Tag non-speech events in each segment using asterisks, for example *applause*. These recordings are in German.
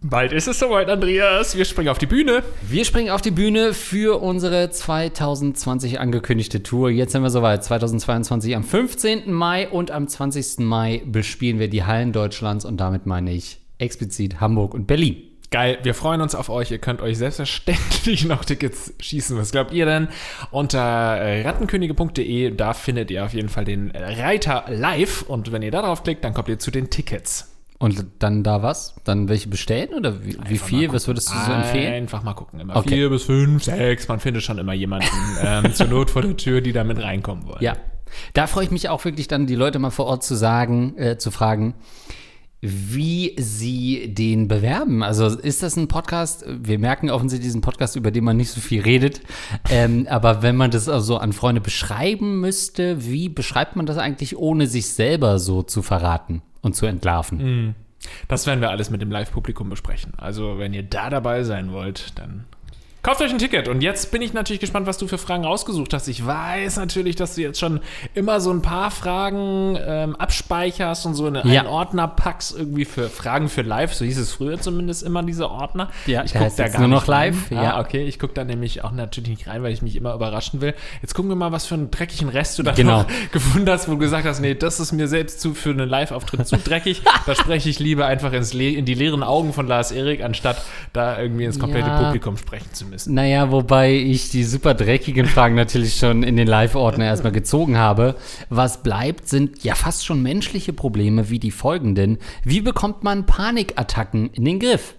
Bald ist es soweit, Andreas. Wir springen auf die Bühne. Wir springen auf die Bühne für unsere 2020 angekündigte Tour. Jetzt sind wir soweit. 2022 am 15. Mai und am 20. Mai bespielen wir die Hallen Deutschlands und damit meine ich explizit Hamburg und Berlin. Geil, wir freuen uns auf euch. Ihr könnt euch selbstverständlich *laughs* noch Tickets schießen. Was glaubt ihr denn? Unter äh, rattenkönige.de, da findet ihr auf jeden Fall den Reiter live. Und wenn ihr da drauf klickt, dann kommt ihr zu den Tickets. Und dann da was? Dann welche bestellen oder wie, wie viel? Was würdest du so empfehlen? Einfach mal gucken. Immer Okay. vier bis fünf, sechs. Man findet schon immer jemanden *laughs* ähm, zur Not vor der Tür, die da mit reinkommen wollen. Ja. Da freue ich mich auch wirklich dann, die Leute mal vor Ort zu sagen, äh, zu fragen, wie sie den bewerben. Also ist das ein Podcast? Wir merken offensichtlich diesen Podcast, über den man nicht so viel redet. Ähm, aber wenn man das also an Freunde beschreiben müsste, wie beschreibt man das eigentlich, ohne sich selber so zu verraten und zu entlarven? Das werden wir alles mit dem Live-Publikum besprechen. Also, wenn ihr da dabei sein wollt, dann kauft euch ein Ticket. Und jetzt bin ich natürlich gespannt, was du für Fragen rausgesucht hast. Ich weiß natürlich, dass du jetzt schon immer so ein paar Fragen ähm, abspeicherst und so in einen Ja. Ordner packst, irgendwie für Fragen für live. So hieß es früher zumindest immer, diese Ordner. Ja, ich der guck heißt jetzt nur noch rein. live, Ah, ja. okay. Ich gucke da nämlich auch natürlich nicht rein, weil ich mich immer überraschen will. Jetzt gucken wir mal, was für einen dreckigen Rest du da Genau. *laughs* gefunden hast, wo du gesagt hast, nee, das ist mir selbst zu für einen Live-Auftritt zu dreckig. da spreche ich lieber einfach ins Le in die leeren Augen von Lars Erik, anstatt da irgendwie ins komplette Ja. Publikum sprechen zu müssen. Naja, wobei ich die super dreckigen Fragen natürlich schon in den Live-Ordner erstmal gezogen habe. Was bleibt, sind ja fast schon menschliche Probleme wie die folgenden. Wie bekommt man Panikattacken in den Griff?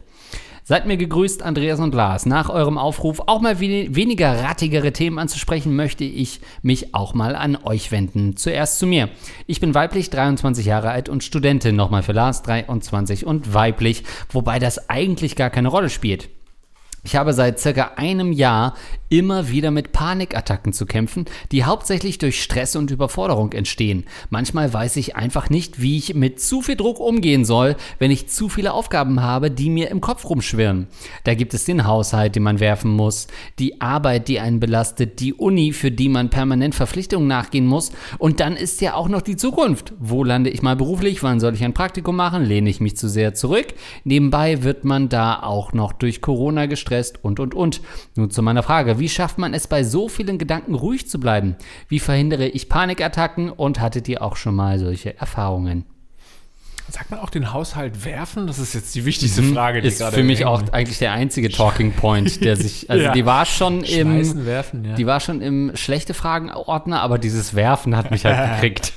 Seid mir gegrüßt, Andreas und Lars. Nach eurem Aufruf, auch mal we weniger rattigere Themen anzusprechen, möchte ich mich auch mal an euch wenden. Zuerst zu mir. Ich bin weiblich, 23 Jahre alt und Studentin. Nochmal für Lars, 23 und weiblich, wobei das eigentlich gar keine Rolle spielt. Ich habe seit circa einem Jahr immer wieder mit Panikattacken zu kämpfen, die hauptsächlich durch Stress und Überforderung entstehen. Manchmal weiß ich einfach nicht, wie ich mit zu viel Druck umgehen soll, wenn ich zu viele Aufgaben habe, die mir im Kopf rumschwirren. Da gibt es den Haushalt, den man werfen muss, die Arbeit, die einen belastet, die Uni, für die man permanent Verpflichtungen nachgehen muss und dann ist ja auch noch die Zukunft. Wo lande ich mal beruflich? Wann soll ich ein Praktikum machen? Lehne ich mich zu sehr zurück? Nebenbei wird man da auch noch durch Corona gestresst und und und. Nun zu meiner Frage, wie schafft man es bei so vielen Gedanken ruhig zu bleiben? Wie verhindere ich Panikattacken und hattet ihr auch schon mal solche Erfahrungen? Sagt man auch den Haushalt werfen? Das ist jetzt die wichtigste Frage, die Ist gerade für mich auch eigentlich der einzige Talking Point, der *laughs* sich, also Ja. die war schon im, Schmeißen, werfen, ja. die war schon im schlechte Fragen-Ordner, aber dieses Werfen hat mich halt *laughs* gekriegt.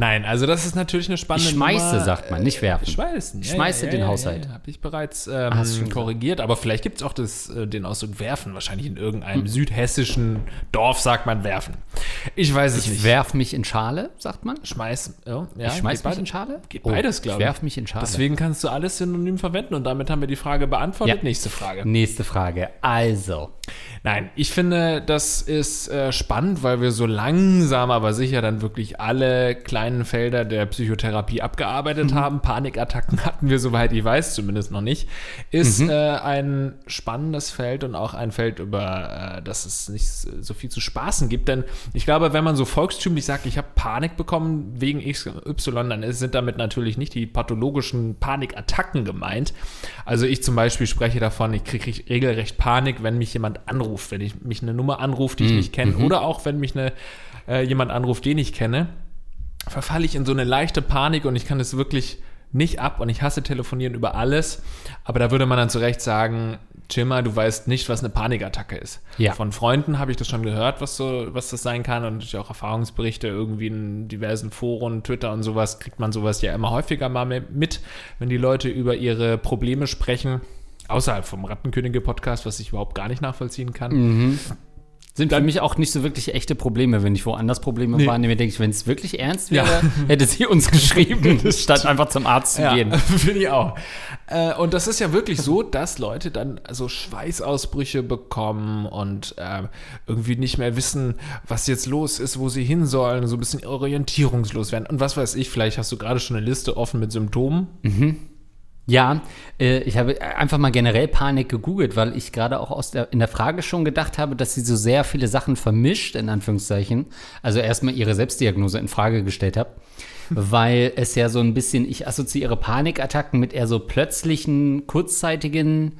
Nein, also das ist natürlich eine spannende Ich schmeiße, Nummer. sagt man, nicht werfen. Schmeißen. Ja, Schmeiße ja, den ja, Haushalt. Habe ich bereits ähm, Hast du schon korrigiert, aber vielleicht gibt es auch das, äh, den Ausdruck werfen. Wahrscheinlich in Hm. irgendeinem südhessischen Dorf sagt man werfen. Ich weiß es Ich nicht. werf mich in Schale, sagt man. Schmeißen. Ja, ja, ich schmeiß mich in Schale? Geht Oh, beides, glaube Ich ich. werf mich in Schale. Deswegen kannst du alles synonym verwenden und damit haben wir die Frage beantwortet. Nächste Frage. Nächste Frage. Also, Nein, ich finde, das ist äh, spannend, weil wir so langsam, aber sicher dann wirklich alle kleinen Felder der Psychotherapie abgearbeitet haben. Panikattacken *laughs* hatten wir, soweit ich weiß, zumindest noch nicht. Ist äh, ein spannendes Feld und auch ein Feld, über äh, das es nicht so viel zu spaßen gibt. Denn ich glaube, wenn man so volkstümlich sagt, ich habe Panik bekommen wegen XY, dann sind damit natürlich nicht die pathologischen Panikattacken gemeint. Also ich zum Beispiel spreche davon, ich kriege regelrecht Panik, wenn mich jemand anruft, wenn ich mich eine Nummer anruft, die ich nicht kenne, oder auch wenn mich eine, äh, jemand anruft, den ich kenne, verfalle ich in so eine leichte Panik und ich kann es wirklich nicht ab und ich hasse telefonieren über alles. Aber da würde man dann zu Recht sagen, Jimmer, du weißt nicht, was eine Panikattacke ist. Ja. Von Freunden habe ich das schon gehört, was so, was das sein kann und natürlich auch Erfahrungsberichte irgendwie in diversen Foren, Twitter und sowas kriegt man sowas ja immer häufiger mal mit, wenn die Leute über ihre Probleme sprechen. Außerhalb vom Rattenkönige-Podcast, was ich überhaupt gar nicht nachvollziehen kann. Mhm. Sind für mich auch nicht so wirklich echte Probleme, wenn ich woanders Probleme Nee. wahrnehme, denke ich, wenn es wirklich ernst Ja. wäre, hätte sie uns *laughs* geschrieben, statt einfach zum Arzt zu gehen. *laughs* Finde ich auch. Äh, und das ist ja wirklich so, dass Leute dann so Schweißausbrüche bekommen und ähm, irgendwie nicht mehr wissen, was jetzt los ist, wo sie hin sollen, so ein bisschen orientierungslos werden. Und was weiß ich, vielleicht hast du gerade schon eine Liste offen mit Symptomen. Ja, äh, ich habe einfach mal generell Panik gegoogelt, weil ich gerade auch aus der, in der Frage schon gedacht habe, dass sie so sehr viele Sachen vermischt, in Anführungszeichen. Also erstmal ihre Selbstdiagnose in Frage gestellt habe. weil es ja so ein bisschen, ich assoziiere Panikattacken mit eher so plötzlichen, kurzzeitigen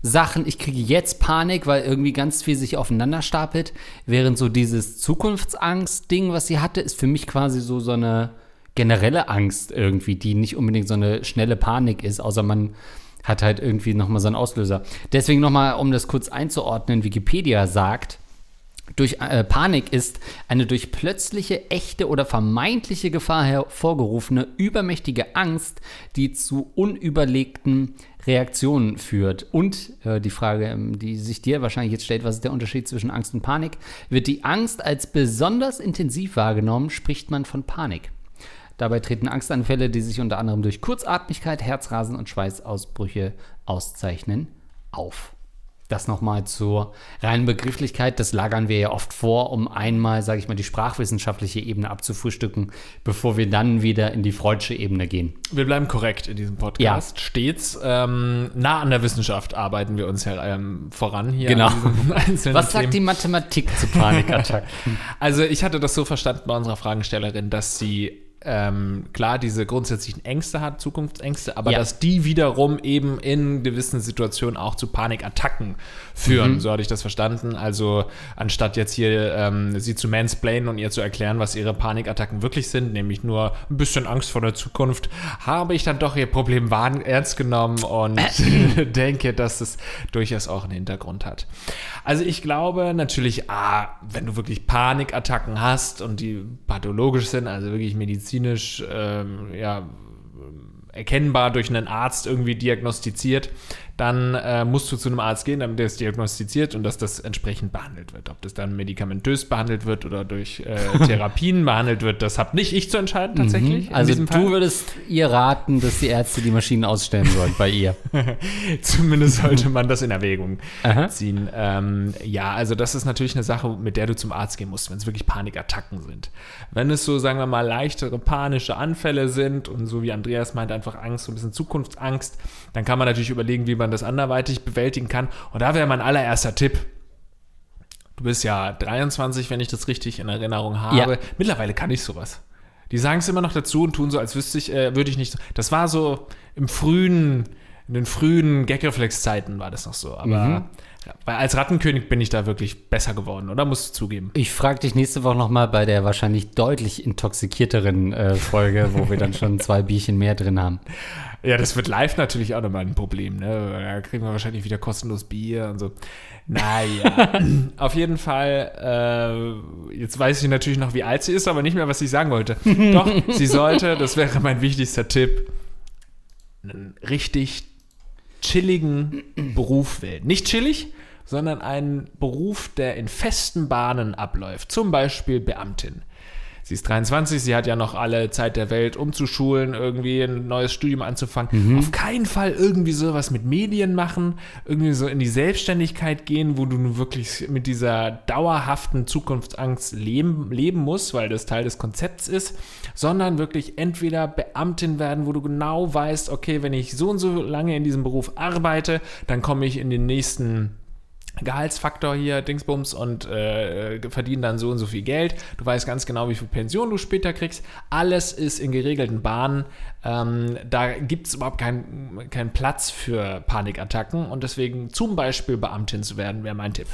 Sachen. Ich kriege jetzt Panik, weil irgendwie ganz viel sich aufeinander stapelt. Während so dieses Zukunftsangst-Ding, was sie hatte, ist für mich quasi so so eine generelle Angst irgendwie, die nicht unbedingt so eine schnelle Panik ist, außer man hat halt irgendwie nochmal so einen Auslöser. Deswegen nochmal, um das kurz einzuordnen, Wikipedia sagt, durch äh, Panik ist eine durch plötzliche, echte oder vermeintliche Gefahr hervorgerufene übermächtige Angst, die zu unüberlegten Reaktionen führt. Und äh, die Frage, ähm, die sich dir wahrscheinlich jetzt stellt, was ist der Unterschied zwischen Angst und Panik? Wird die Angst als besonders intensiv wahrgenommen, spricht man von Panik. Dabei treten Angstanfälle, die sich unter anderem durch Kurzatmigkeit, Herzrasen und Schweißausbrüche auszeichnen, auf. Das nochmal zur reinen Begrifflichkeit, das lagern wir ja oft vor, um einmal, sage ich mal, die sprachwissenschaftliche Ebene abzufrühstücken, bevor wir dann wieder in die freudsche Ebene gehen. Wir bleiben korrekt in diesem Podcast. Ja. Stets ähm, nah an der Wissenschaft arbeiten wir uns ja ähm, voran hier. Genau. *laughs* Was sagt die Mathematik zu Panikattacken? *laughs* also ich hatte das so verstanden bei unserer Fragestellerin, dass sie ähm, klar diese grundsätzlichen Ängste hat, Zukunftsängste, aber ja. dass die wiederum eben in gewissen Situationen auch zu Panikattacken führen. Mhm. So hatte ich das verstanden. Also anstatt jetzt hier ähm, sie zu mansplainen und ihr zu erklären, was ihre Panikattacken wirklich sind, nämlich nur ein bisschen Angst vor der Zukunft, habe ich dann doch ihr Problem ernst genommen und *clears throat* *laughs* denke, dass es durchaus auch einen Hintergrund hat. Also ich glaube natürlich, ah, wenn du wirklich Panikattacken hast und die pathologisch sind, also wirklich medizinisch, medizinisch ähm, ja, erkennbar durch einen Arzt irgendwie diagnostiziert, dann äh, musst du zu einem Arzt gehen, damit der es diagnostiziert und dass das entsprechend behandelt wird. Ob das dann medikamentös behandelt wird oder durch äh, *laughs* Therapien behandelt wird, das habe nicht ich zu entscheiden mhm. tatsächlich. Mhm. Also du Fall. würdest ihr raten, dass die Ärzte die Maschinen ausstellen sollen bei ihr. *laughs* Zumindest sollte man das in Erwägung ziehen. Ähm, ja, also das ist natürlich eine Sache, mit der du zum Arzt gehen musst, wenn es wirklich Panikattacken sind. Wenn es so, sagen wir mal, leichtere panische Anfälle sind und so wie Andreas meint, einfach Angst, so ein bisschen Zukunftsangst, dann kann man natürlich überlegen, wie man das anderweitig bewältigen kann. Und da wäre mein allererster Tipp. Du bist ja 23, wenn ich das richtig in Erinnerung habe. Ja. Mittlerweile kann ich sowas. Die sagen es immer noch dazu und tun so, als wüsste ich, äh, würde ich nicht. Das war so im frühen, in den frühen Gagreflex-Zeiten war das noch so. Aber mhm. Als Rattenkönig bin ich da wirklich besser geworden, oder? Musst du zugeben. Ich frage dich nächste Woche nochmal bei der wahrscheinlich deutlich intoxikierteren äh, Folge, wo wir dann schon zwei Bierchen mehr drin haben. Ja, das wird live natürlich auch nochmal ein Problem, ne? Da kriegen wir wahrscheinlich wieder kostenlos Bier und so. Naja, *laughs* auf jeden Fall, äh, jetzt weiß ich natürlich noch, wie alt sie ist, aber nicht mehr, was ich sagen wollte. Doch, sie sollte, das wäre mein wichtigster Tipp, einen richtig chilligen Beruf wählen. Nicht chillig, sondern einen Beruf, der in festen Bahnen abläuft. Zum Beispiel Beamtin. Sie ist 23, sie hat ja noch alle Zeit der Welt, umzuschulen, irgendwie ein neues Studium anzufangen. Mhm. Auf keinen Fall irgendwie sowas mit Medien machen, irgendwie so in die Selbstständigkeit gehen, wo du nun wirklich mit dieser dauerhaften Zukunftsangst leben, leben musst, weil das Teil des Konzepts ist, sondern wirklich entweder Beamtin werden, wo du genau weißt, okay, wenn ich so und so lange in diesem Beruf arbeite, dann komme ich in den nächsten Gehaltsfaktor hier, Dingsbums, und äh, verdienen dann so und so viel Geld. Du weißt ganz genau, wie viel Pension du später kriegst. Alles ist in geregelten Bahnen. Ähm, da gibt es überhaupt keinen kein Platz für Panikattacken und deswegen zum Beispiel Beamtin zu werden, wäre mein Tipp.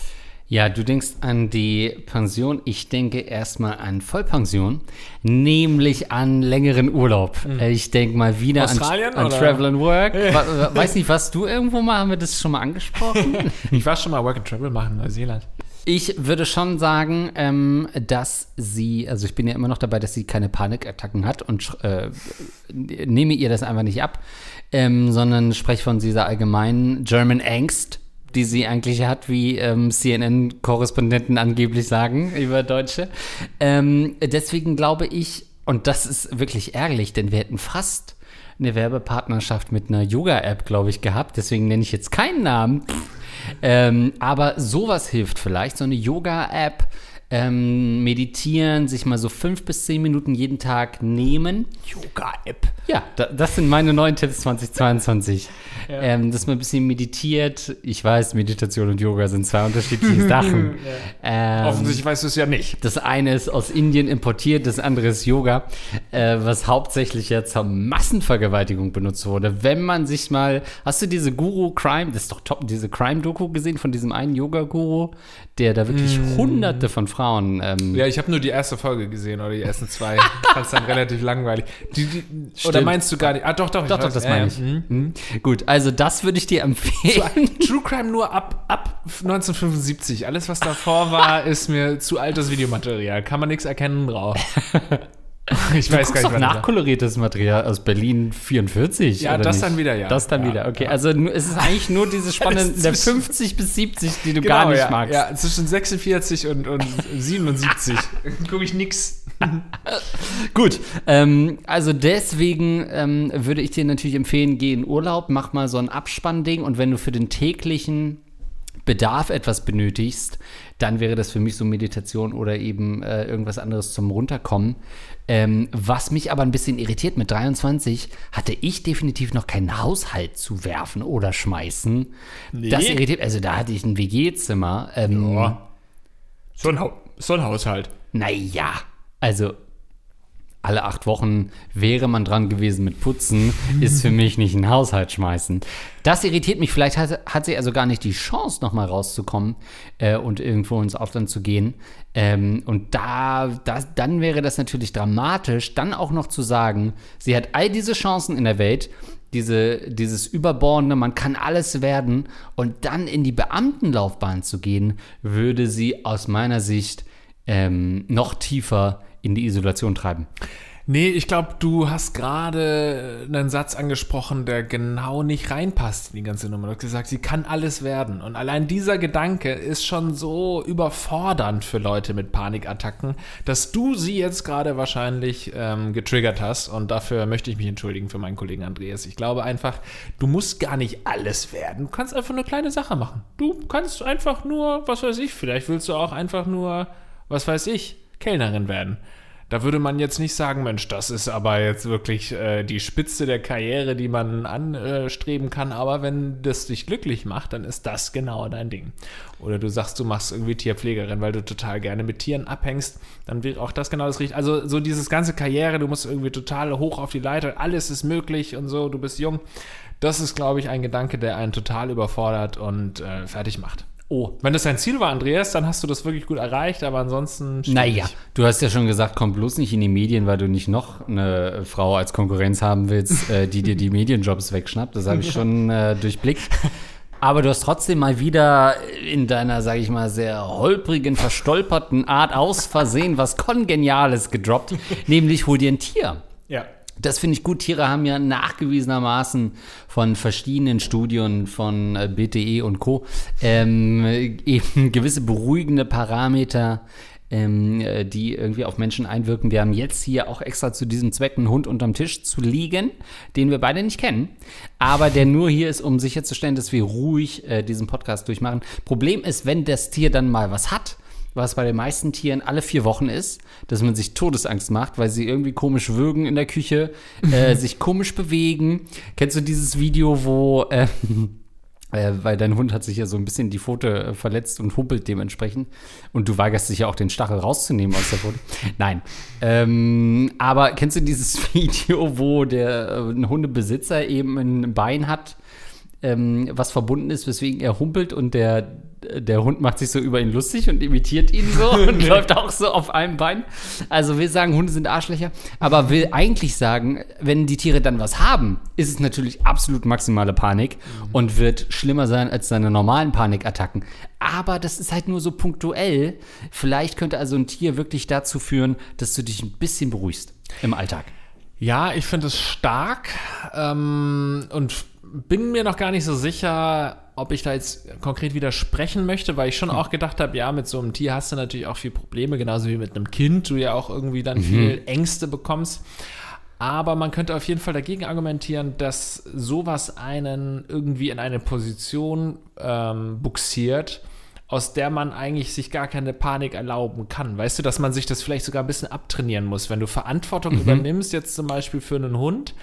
Ja, du denkst an die Pension. Ich denke erstmal an Vollpension, nämlich an längeren Urlaub. Mhm. Ich denke mal wieder Australien, an, an Travel and Work. *laughs* Weiß nicht, was du irgendwo mal, haben wir das schon mal angesprochen? *laughs* ich war schon mal Work and Travel machen in Neuseeland. Ich würde schon sagen, ähm, dass sie, also ich bin ja immer noch dabei, dass sie keine Panikattacken hat und äh, nehme ihr das einfach nicht ab, ähm, sondern spreche von dieser allgemeinen German Angst die sie eigentlich hat, wie ähm, CNN-Korrespondenten angeblich sagen über Deutsche. Ähm, deswegen glaube ich, und das ist wirklich ärgerlich, denn wir hätten fast eine Werbepartnerschaft mit einer Yoga-App, glaube ich, gehabt. Deswegen nenne ich jetzt keinen Namen. Ähm, aber sowas hilft vielleicht, so eine Yoga-App. Ähm, meditieren, sich mal so fünf bis zehn Minuten jeden Tag nehmen. Yoga-App. Ja, da, das sind meine neuen Tipps 2022. *laughs* Ja. Ähm, dass man ein bisschen meditiert. Ich weiß, Meditation und Yoga sind zwei unterschiedliche *laughs* Sachen. ja. ähm, Offensichtlich weißt du es ja nicht. Das eine ist aus Indien importiert, das andere ist Yoga, äh, was hauptsächlich ja zur Massenvergewaltigung benutzt wurde. Wenn man sich mal, hast du diese Guru Crime, das ist doch top, diese Crime-Doku gesehen von diesem einen Yoga-Guru, der da wirklich mm. hunderte von Frauen. Ähm, ja, ich habe nur die erste Folge gesehen oder die ersten zwei. *laughs* Fand es dann relativ langweilig. Die, die, oder meinst du gar nicht? Ah, doch, doch. Doch, doch, das meine ich. Äh, mhm. Gut, also das würde ich dir empfehlen. True Crime nur ab, ab 1975. Alles, was davor war, *laughs* ist mir zu altes Videomaterial. Kann man nichts erkennen drauf. *laughs* *laughs* Ich weiß gar nicht, doch nachkoloriertes Material aus Berlin 44. Ja, das nicht? dann wieder, ja. Das dann ja, wieder, okay. Ja. Also es ist eigentlich nur diese *laughs* Spanne der 50 bis 70, die du genau, gar nicht ja, magst. Ja, zwischen 46 und, und 77 *laughs* gucke ich nix. Gut, ähm, also deswegen ähm, würde ich dir natürlich empfehlen, geh in Urlaub, mach mal so ein Abspannding und wenn du für den täglichen Bedarf etwas benötigst, dann wäre das für mich so Meditation oder eben äh, irgendwas anderes zum Runterkommen. Ähm, was mich aber ein bisschen irritiert, mit 23 hatte ich definitiv noch keinen Haushalt zu werfen oder schmeißen. Nee. Das irritiert, also da hatte ich ein WG-Zimmer. Ähm, ja. So ein, so ein Haushalt. Naja, also alle acht Wochen wäre man dran gewesen mit Putzen, ist für mich nicht ein Haushalt schmeißen. Das irritiert mich. Vielleicht hat, hat sie also gar nicht die Chance, nochmal rauszukommen äh, und irgendwo ins Ausland zu gehen. Ähm, und da, das, dann wäre das natürlich dramatisch, dann auch noch zu sagen, sie hat all diese Chancen in der Welt, diese, dieses Überbordene, man kann alles werden und dann in die Beamtenlaufbahn zu gehen, würde sie aus meiner Sicht ähm, noch tiefer in die Isolation treiben. Nee, ich glaube, du hast gerade einen Satz angesprochen, der genau nicht reinpasst in die ganze Nummer. Du hast gesagt, sie kann alles werden. Und allein dieser Gedanke ist schon so überfordernd für Leute mit Panikattacken, dass du sie jetzt gerade wahrscheinlich ähm, getriggert hast. Und dafür möchte ich mich entschuldigen für meinen Kollegen Andreas. Ich glaube einfach, du musst gar nicht alles werden. Du kannst einfach eine kleine Sache machen. Du kannst einfach nur, was weiß ich, vielleicht willst du auch einfach nur, was weiß ich, Kellnerin werden. Da würde man jetzt nicht sagen, Mensch, das ist aber jetzt wirklich äh, die Spitze der Karriere, die man anstreben kann. Aber wenn das dich glücklich macht, dann ist das genau dein Ding. Oder du sagst, du machst irgendwie Tierpflegerin, weil du total gerne mit Tieren abhängst, dann wäre auch das genau das Richtige. Also so dieses ganze Karriere, du musst irgendwie total hoch auf die Leiter, alles ist möglich und so, du bist jung. Das ist, glaube ich, ein Gedanke, der einen total überfordert und äh, fertig macht. Oh, wenn das dein Ziel war, Andreas, dann hast du das wirklich gut erreicht, aber ansonsten. Naja, du hast ja schon gesagt, komm bloß nicht in die Medien, weil du nicht noch eine Frau als Konkurrenz haben willst, äh, die dir die Medienjobs wegschnappt. Das habe ich schon äh, durchblickt. Aber du hast trotzdem mal wieder in deiner, sage ich mal, sehr holprigen, verstolperten Art aus Versehen was Kongeniales gedroppt, nämlich hol dir ein Tier. Das finde ich gut. Tiere haben ja nachgewiesenermaßen von verschiedenen Studien von äh, BTE und Co. Ähm, *laughs* eben gewisse beruhigende Parameter, ähm, äh, die irgendwie auf Menschen einwirken. Wir haben jetzt hier auch extra zu diesem Zweck einen Hund unterm Tisch zu liegen, den wir beide nicht kennen, aber der nur hier ist, um sicherzustellen, dass wir ruhig äh, diesen Podcast durchmachen. Problem ist, wenn das Tier dann mal was hat, was bei den meisten Tieren alle vier Wochen ist, dass man sich Todesangst macht, weil sie irgendwie komisch würgen in der Küche, äh, *laughs* sich komisch bewegen. Kennst du dieses Video, wo äh, äh, weil dein Hund hat sich ja so ein bisschen die Pfote äh, verletzt und humpelt dementsprechend. Und du weigerst dich ja auch den Stachel rauszunehmen aus der Pfote. *laughs* Nein. Ähm, aber kennst du dieses *laughs* Video, wo der äh, ein Hundebesitzer eben ein Bein hat, ähm, was verbunden ist, weswegen er humpelt und der, der Hund macht sich so über ihn lustig und imitiert ihn so *laughs* und läuft auch so auf einem Bein. Also wir sagen, Hunde sind Arschlöcher, aber will eigentlich sagen, wenn die Tiere dann was haben, ist es natürlich absolut maximale Panik mhm. und wird schlimmer sein als seine normalen Panikattacken. Aber das ist halt nur so punktuell. Vielleicht könnte also ein Tier wirklich dazu führen, dass du dich ein bisschen beruhigst im Alltag. Ja, ich finde es stark ähm, und bin mir noch gar nicht so sicher, ob ich da jetzt konkret widersprechen möchte, weil ich schon hm. auch gedacht habe, ja, mit so einem Tier hast du natürlich auch viel Probleme, genauso wie mit einem Kind, du ja auch irgendwie dann mhm. viel Ängste bekommst. Aber man könnte auf jeden Fall dagegen argumentieren, dass sowas einen irgendwie in eine Position ähm, buxiert, aus der man eigentlich sich gar keine Panik erlauben kann. Weißt du, dass man sich das vielleicht sogar ein bisschen abtrainieren muss. Wenn du Verantwortung übernimmst, jetzt zum Beispiel für einen Hund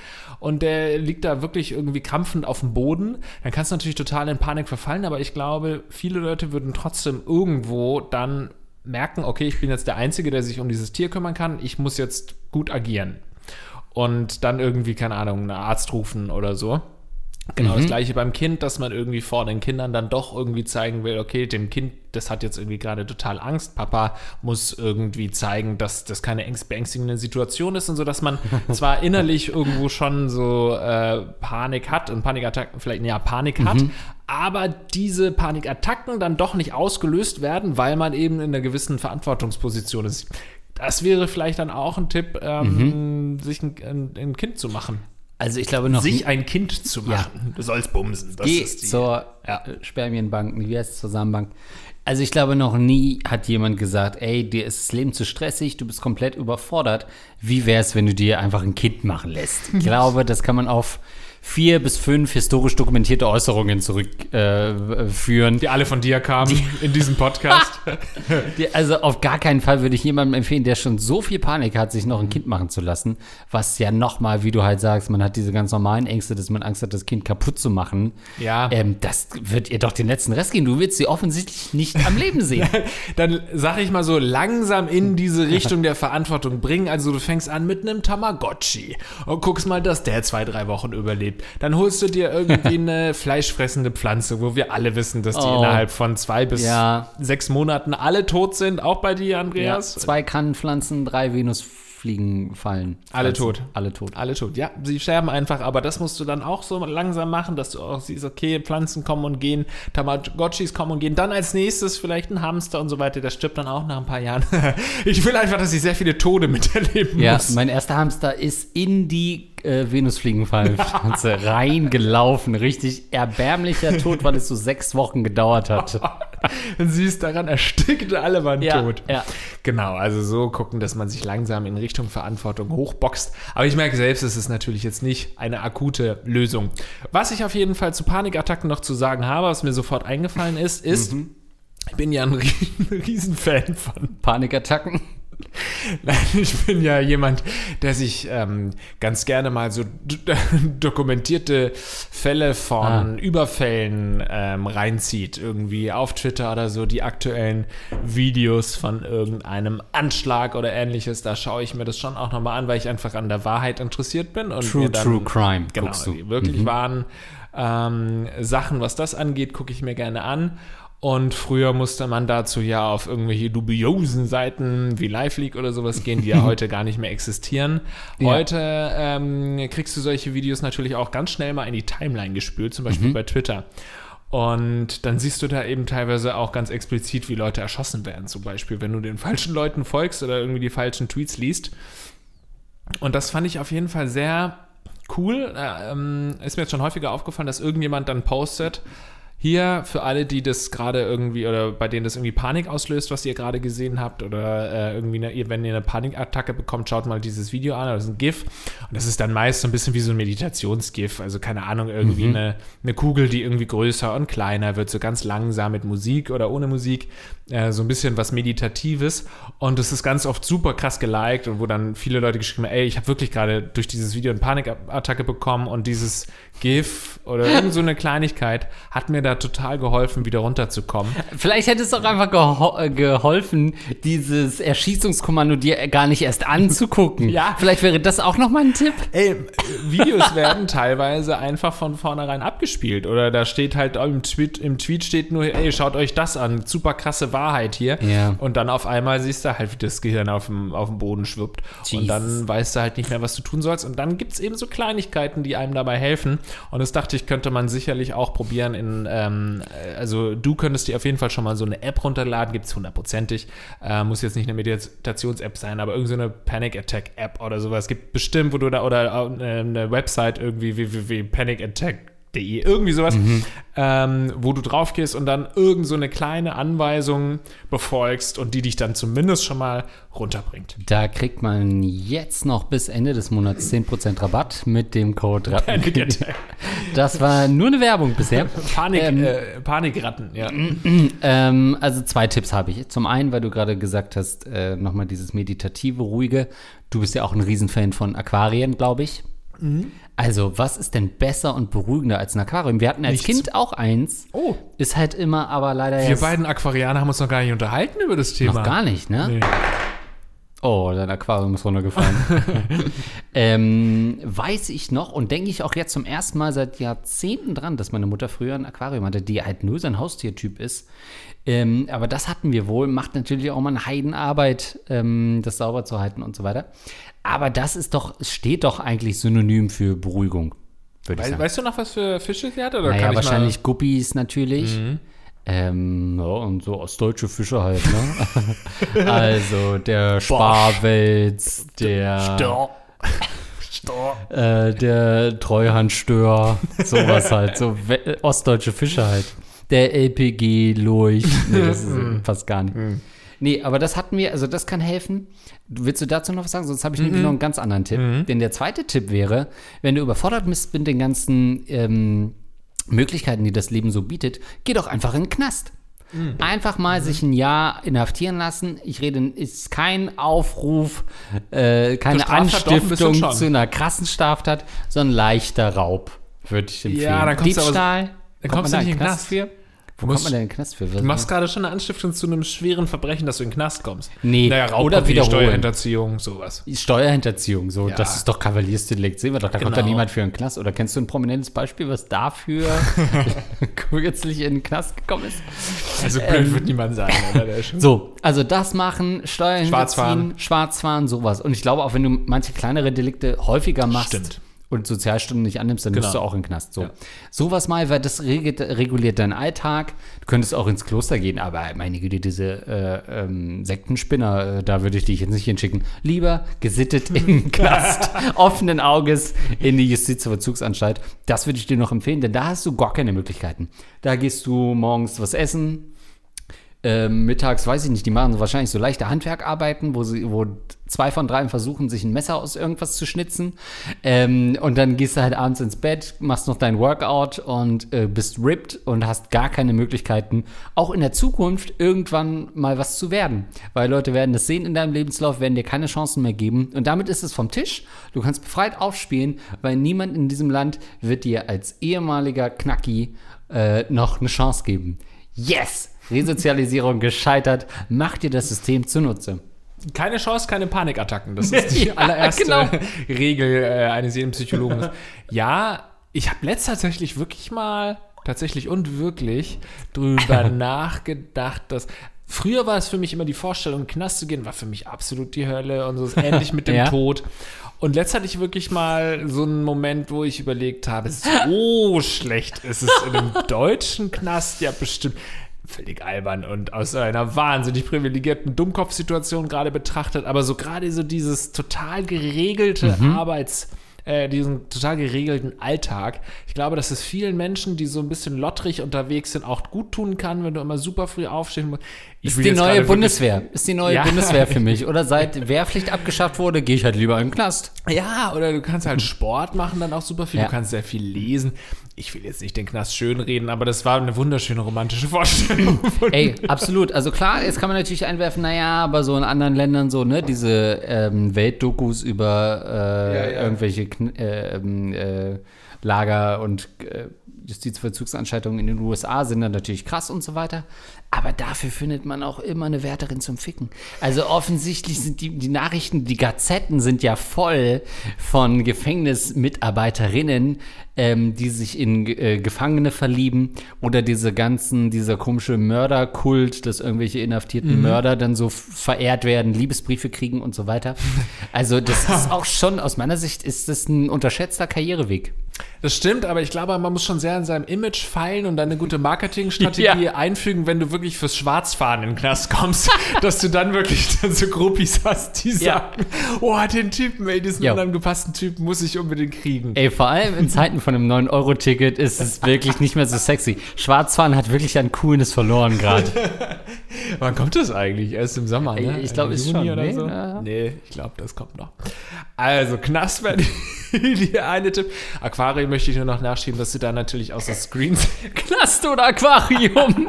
und der liegt da wirklich irgendwie krampfend auf dem Boden, dann kannst du natürlich total in Panik verfallen, aber ich glaube, viele Leute würden trotzdem irgendwo dann merken, okay, ich bin jetzt der Einzige, der sich um dieses Tier kümmern kann, ich muss jetzt gut agieren. Und dann irgendwie, keine Ahnung, einen Arzt rufen oder so. Genau, das gleiche beim Kind, dass man irgendwie vor den Kindern dann doch irgendwie zeigen will, okay, dem Kind, das hat jetzt irgendwie gerade total Angst. Papa muss irgendwie zeigen, dass das keine ängst beängstigende Situation ist und so, dass man *laughs* zwar innerlich irgendwo schon so äh, Panik hat und Panikattacken, vielleicht, ja, Panik hat, aber diese Panikattacken dann doch nicht ausgelöst werden, weil man eben in einer gewissen Verantwortungsposition ist. Das wäre vielleicht dann auch ein Tipp, ähm, sich ein, ein, ein Kind zu machen. Also ich glaube noch Sich ein Kind zu machen. Du sollst bumsen. Das Geh ist die. zur Ja. äh, Spermienbank, wie heißt es, zur Samenbank. Also ich glaube, noch nie hat jemand gesagt, ey, dir ist das Leben zu stressig, du bist komplett überfordert. Wie wäre es, wenn du dir einfach ein Kind machen lässt? Ich *laughs* glaube, das kann man auf vier bis fünf historisch dokumentierte Äußerungen zurückführen. Äh, die alle von dir kamen in diesem Podcast. *laughs* Die- Also auf gar keinen Fall würde ich jemandem empfehlen, der schon so viel Panik hat, sich noch ein Kind machen zu lassen. Was ja nochmal, wie du halt sagst, man hat diese ganz normalen Ängste, dass man Angst hat, das Kind kaputt zu machen. Ja. Ähm, das wird ihr doch den letzten Rest gehen. Du willst sie offensichtlich nicht am Leben sehen. *laughs* Dann sag ich mal so langsam in diese Richtung der Verantwortung bringen. Also du fängst an mit einem Tamagotchi und guckst mal, dass der zwei, drei Wochen überlebt. Dann holst du dir irgendwie *laughs* eine fleischfressende Pflanze, wo wir alle wissen, dass die Oh. innerhalb von zwei bis Ja. sechs Monaten alle tot sind. Auch bei dir, Ja, Andreas? zwei Kannenpflanzen, drei Venusfliegen fallen. Alle tot. Alle tot. Alle tot. Ja, sie sterben einfach, aber das musst du dann auch so langsam machen, dass du auch siehst, okay, Pflanzen kommen und gehen, Tamagotchis kommen und gehen. Dann als nächstes vielleicht ein Hamster und so weiter, der stirbt dann auch nach ein paar Jahren. *laughs* ich will einfach, dass ich sehr viele Tode miterleben Ja, muss. mein erster Hamster ist in die äh, Venusfliegenfallenpflanze *laughs* reingelaufen. Richtig erbärmlicher Tod, weil es so sechs Wochen gedauert hat. *laughs* Dann siehst daran, erstickt alle waren Ja, tot. ja. Genau, also so gucken, dass man sich langsam in Richtung Verantwortung hochboxt. Aber ich merke selbst, es ist natürlich jetzt nicht eine akute Lösung. Was ich auf jeden Fall zu Panikattacken noch zu sagen habe, was mir sofort eingefallen ist, ist, Mhm. ich bin ja ein Rie- Riesenfan von Panikattacken. *laughs* Nein, ich bin ja jemand, der sich ähm, ganz gerne mal so *laughs* dokumentierte Fälle von Ah. Überfällen ähm, reinzieht. Irgendwie auf Twitter oder so, die aktuellen Videos von irgendeinem Anschlag oder ähnliches. Da schaue ich mir das schon auch nochmal an, weil ich einfach an der Wahrheit interessiert bin. Und True, dann, True Crime Genau, guckst du. die wirklich wahren ähm, Sachen, was das angeht, gucke ich mir gerne an. Und früher musste man dazu ja auf irgendwelche dubiosen Seiten wie LiveLeak oder sowas gehen, die ja *laughs* heute gar nicht mehr existieren. Ja. Heute ähm, kriegst du solche Videos natürlich auch ganz schnell mal in die Timeline gespült, zum Beispiel bei Twitter. Und dann siehst du da eben teilweise auch ganz explizit, wie Leute erschossen werden, zum Beispiel, wenn du den *laughs* falschen Leuten folgst oder irgendwie die falschen Tweets liest. Und das fand ich auf jeden Fall sehr cool. Äh, ähm, ist mir jetzt schon häufiger aufgefallen, dass irgendjemand dann postet, hier für alle, die das gerade irgendwie oder bei denen das irgendwie Panik auslöst, was ihr gerade gesehen habt oder äh, irgendwie, eine, wenn ihr eine Panikattacke bekommt, schaut mal dieses Video an, das ist ein GIF. Und das ist dann meist so ein bisschen wie so ein Meditationsgif, also keine Ahnung, irgendwie eine, eine Kugel, die irgendwie größer und kleiner wird, so ganz langsam mit Musik oder ohne Musik, äh, so ein bisschen was Meditatives. Und das ist ganz oft super krass geliked und wo dann viele Leute geschrieben haben, ey, ich habe wirklich gerade durch dieses Video eine Panikattacke bekommen und dieses GIF oder irgend so eine Kleinigkeit hat mir da total geholfen, wieder runterzukommen. Vielleicht hätte es doch einfach geho äh, geholfen, dieses Erschießungskommando dir gar nicht erst anzugucken. *laughs* Ja. Vielleicht wäre das auch nochmal ein Tipp. Ey, Videos werden teilweise einfach von vornherein abgespielt. Oder da steht halt im Tweet, im Tweet steht nur, ey, schaut euch das an, super krasse Wahrheit hier. Ja. Und dann auf einmal siehst du halt, wie das Gehirn auf dem, auf dem Boden schwippt. Und Jesus. dann weißt du halt nicht mehr, was du tun sollst. Und dann gibt es eben so Kleinigkeiten, die einem dabei helfen. Und das dachte ich, könnte man sicherlich auch probieren in, ähm, also du könntest dir auf jeden Fall schon mal so eine App runterladen, gibt es hundertprozentig. Äh, muss jetzt nicht eine Meditations-App sein, aber irgendeine so eine Panic Attack-App oder sowas. Gibt bestimmt, wo du da, oder äh, eine Website irgendwie www.panicattack irgendwie sowas, ähm, wo du drauf gehst und dann irgend so eine kleine Anweisung befolgst und die dich dann zumindest schon mal runterbringt. Da kriegt man jetzt noch bis Ende des Monats 10% Rabatt mit dem Code *laughs* Ratten. Das war nur eine Werbung bisher. Panik, Ähm, äh, Panikratten, ja. *clears throat* Ähm, also zwei Tipps habe ich. Zum einen, weil du gerade gesagt hast, äh, nochmal dieses meditative, ruhige. Du bist ja auch ein Riesenfan von Aquarien, glaube ich. Mhm. Also, was ist denn besser und beruhigender als ein Aquarium? Wir hatten als Nichts. Kind auch eins. Oh. Ist halt immer, aber leider Wir beiden Aquarianer haben uns noch gar nicht unterhalten über das Thema. noch gar nicht, ne? Nee. Oh, dein Aquarium ist runtergefallen. *laughs* ähm, weiß ich noch und denke ich auch jetzt zum ersten Mal seit Jahrzehnten dran, dass meine Mutter früher ein Aquarium hatte, die halt nur sein Haustiertyp ist. Ähm, aber das hatten wir wohl, macht natürlich auch mal eine Heidenarbeit, ähm, das sauber zu halten und so weiter. Aber das ist doch, es steht doch eigentlich synonym für Beruhigung, würde ich We sagen. weißt du noch, was für Fische sie hat? Oder Naja, kann ich wahrscheinlich Guppies natürlich. Ähm, ja, und so ostdeutsche Fische halt, ne? *laughs* also der Sparwels, der, Mal *laughs* Stor. äh, der Treuhandstör, sowas *laughs* halt, so ostdeutsche Fische halt. Der LPG Lurch, nee, das ist äh, fast gar nicht. Nee, aber das hatten wir, also das kann helfen. Willst du dazu noch was sagen? Sonst habe ich nämlich noch einen ganz anderen Tipp. Denn der zweite Tipp wäre, wenn du überfordert bist mit den ganzen ähm, Möglichkeiten, die das Leben so bietet, geh doch einfach in den Knast. Einfach mal sich ein Jahr inhaftieren lassen. Ich rede, ist kein Aufruf, äh, keine ein Anstiftung schon. zu einer krassen Straftat, sondern leichter Raub, würde ich empfehlen. Ja, dann kommst du aber- Diebstahl. dann kommt kommst du nicht in den Knast. für? Wo musst- kommt man denn in den Knast für? Du machst gerade schon eine Anstiftung zu einem schweren Verbrechen, dass du in den Knast kommst. Nee, naja, Raub, oder wiederholen. Steuerhinterziehung, sowas. Steuerhinterziehung, so, Ja. das ist doch Kavaliersdelikt, sehen wir doch, da kommt doch Genau. niemand für einen Knast. Oder kennst du ein prominentes Beispiel, was dafür *laughs* *laughs* kürzlich in den Knast gekommen ist? Also blöd wird niemand sein, oder? So, also das machen, Steuern Schwarzfahren. Schwarzfahren, sowas. Und ich glaube, auch wenn du manche kleinere Delikte häufiger machst Stimmt. Und Sozialstunden nicht annimmst, dann Genau. musst du auch in den Knast. So. Ja. Sowas mal, weil das regelt, reguliert deinen Alltag. Du könntest auch ins Kloster gehen, aber meine Güte, diese äh, ähm, Sektenspinner, äh, da würde ich dich jetzt nicht hinschicken. Lieber gesittet in den *laughs* Knast, offenen Auges in die Justizvollzugsanstalt. Das würde ich dir noch empfehlen, denn da hast du gar keine Möglichkeiten. Da gehst du morgens was essen, ähm, mittags, weiß ich nicht, die machen wahrscheinlich so leichte Handwerkarbeiten, wo sie, wo zwei von dreien versuchen, sich ein Messer aus irgendwas zu schnitzen. Ähm, und dann gehst du halt abends ins Bett, machst noch dein Workout und äh, bist ripped und hast gar keine Möglichkeiten, auch in der Zukunft irgendwann mal was zu werden. Weil Leute werden das sehen in deinem Lebenslauf, werden dir keine Chancen mehr geben. Und damit ist es vom Tisch. Du kannst befreit aufspielen, weil niemand in diesem Land wird dir als ehemaliger Knacki äh, noch eine Chance geben. Yes! Resozialisierung gescheitert. Mach dir das System zunutze. Keine Chance, keine Panikattacken. Das ist die *laughs* Ja, allererste genau. Regel äh, eines jeden Psychologen. ja, ich habe letzt tatsächlich wirklich mal, tatsächlich und wirklich drüber *laughs* nachgedacht, dass. Früher war es für mich immer die Vorstellung, in den Knast zu gehen, war für mich absolut die Hölle und so ist ähnlich mit dem *laughs* Ja. Tod. Und letzt hatte ich wirklich mal so einen Moment, wo ich überlegt habe, so schlecht ist es in einem deutschen Knast ja bestimmt völlig albern und aus einer wahnsinnig privilegierten Dummkopfsituation gerade betrachtet, aber so gerade so dieses total geregelte Arbeits, äh, diesen total geregelten Alltag. Ich glaube, dass es vielen Menschen, die so ein bisschen lottrig unterwegs sind, auch gut tun kann, wenn du immer super früh aufstehen musst. Ist die neue Bundeswehr. Ist die neue Ja. Bundeswehr für mich. Oder seit Wehrpflicht abgeschafft wurde, gehe ich halt lieber in den Knast. Ja, oder du kannst halt *laughs* Sport machen, dann auch super viel. Ja. Du kannst sehr viel lesen. Ich will jetzt nicht den Knast schönreden, aber das war eine wunderschöne romantische Vorstellung. *laughs* Ey, absolut. Also klar, jetzt kann man natürlich einwerfen, naja, aber so in anderen Ländern so, ne, diese ähm, Weltdokus über äh, Ja, ja. irgendwelche Kn äh, ähm, äh, Lager und äh, Justizvollzugsanstaltungen in den USA sind dann natürlich krass und so weiter. Aber dafür findet man auch immer eine Wärterin zum Ficken. Also offensichtlich sind die, die Nachrichten, die Gazetten sind ja voll von Gefängnismitarbeiterinnen, ähm, die sich in äh, Gefangene verlieben oder diese ganzen, dieser komische Mörderkult, dass irgendwelche inhaftierten Mörder dann so verehrt werden, Liebesbriefe kriegen und so weiter. *laughs* Also das ist auch *laughs* schon, aus meiner Sicht ist das ein unterschätzter Karriereweg. Das stimmt, aber ich glaube, man muss schon sehr an seinem Image feilen und dann eine gute Marketingstrategie *laughs* Ja. einfügen, wenn du wirklich fürs Schwarzfahren in den Knast kommst, dass du dann wirklich dann so Groupies hast, die Ja. sagen, oh, den Typen, ey, diesen Ja. unangepassten Typen muss ich unbedingt kriegen. Ey, vor allem in Zeiten von einem 9-Euro-Ticket ist es wirklich nicht mehr so sexy. Schwarzfahren hat wirklich an Coolness verloren gerade. *laughs* Wann kommt das eigentlich? Erst im Sommer, ne? Ich glaube, ist schon, oder nee, so? ja. Nee, ich glaube, das kommt noch. Also, Knast wäre *laughs* die, eine Tipp. Aquarium möchte ich nur noch nachschieben, dass du da natürlich auch so Screens *laughs* Knast oder Aquarium?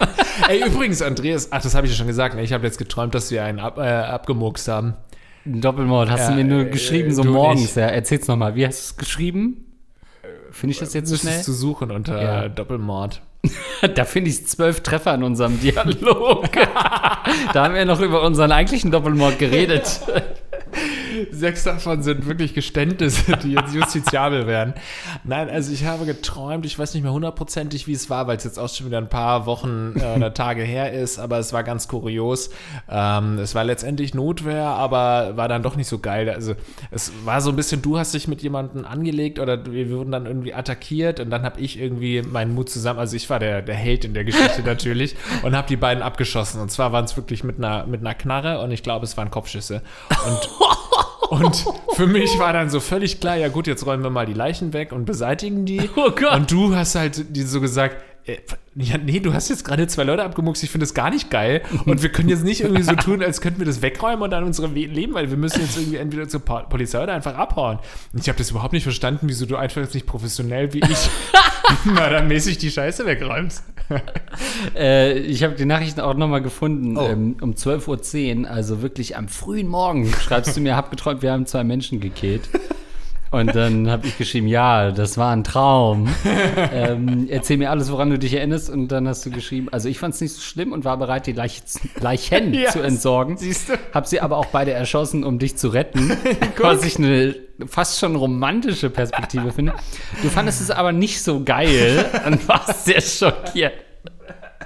Ey, übrigens, Andreas, ach, das habe ich ja schon gesagt, ne? ich habe jetzt geträumt, dass wir einen ab, äh, abgemurkst haben. Doppelmord, hast Ja, du mir nur äh, geschrieben, so morgens. Ja, erzähl's nochmal. Wie hast du es geschrieben? Finde ich das jetzt Müsstest schnell? du suchen unter Ja. Doppelmord. *laughs* Da finde ich zwölf Treffer in unserem Dialog. *laughs* da haben wir noch über unseren eigentlichen Doppelmord geredet. *laughs* Sechs davon sind wirklich Geständnisse, *laughs* die jetzt justiziabel werden. Nein, also ich habe geträumt, ich weiß nicht mehr hundertprozentig, wie es war, weil es jetzt auch schon wieder ein paar Wochen äh, oder *laughs* Tage her ist, aber es war ganz kurios. Ähm, es war letztendlich Notwehr, aber war dann doch nicht so geil. Also es war so ein bisschen, du hast dich mit jemandem angelegt oder wir wurden dann irgendwie attackiert und dann habe ich irgendwie meinen Mut zusammen, also ich war der, der Held in der Geschichte *laughs* natürlich und habe die beiden abgeschossen. Und zwar waren es wirklich mit einer, mit einer Knarre und ich glaube, es waren Kopfschüsse. Und und für mich war dann so völlig klar, ja gut, jetzt räumen wir mal die Leichen weg und beseitigen die. Oh Gott. Und du hast halt die so gesagt, ja, nee, du hast jetzt gerade zwei Leute abgemuckst, ich finde das gar nicht geil. Und wir können jetzt nicht irgendwie so *laughs* tun, als könnten wir das wegräumen und dann unsere leben, weil wir müssen jetzt irgendwie entweder zur Po- Polizei oder einfach abhauen. Und ich habe das überhaupt nicht verstanden, wieso du einfach jetzt nicht professionell wie ich *laughs* mördermäßig die Scheiße wegräumst. *laughs* Äh, ich habe die Nachrichten auch nochmal gefunden. Oh. Ähm, um 12.10 Uhr, also wirklich am frühen Morgen, schreibst du mir, hab geträumt, wir haben zwei Menschen gekillt. Und dann habe ich geschrieben, ja, das war ein Traum. *laughs* ähm, erzähl mir alles, woran du dich erinnerst. Und dann hast du geschrieben, also ich fand es nicht so schlimm und war bereit, die Leich Leichen *laughs* Ja, zu entsorgen. siehst du? Hab sie aber auch beide erschossen, um dich zu retten. *laughs* was ich eine fast schon romantische Perspektive finde. Du fandest es aber nicht so geil und warst sehr schockiert.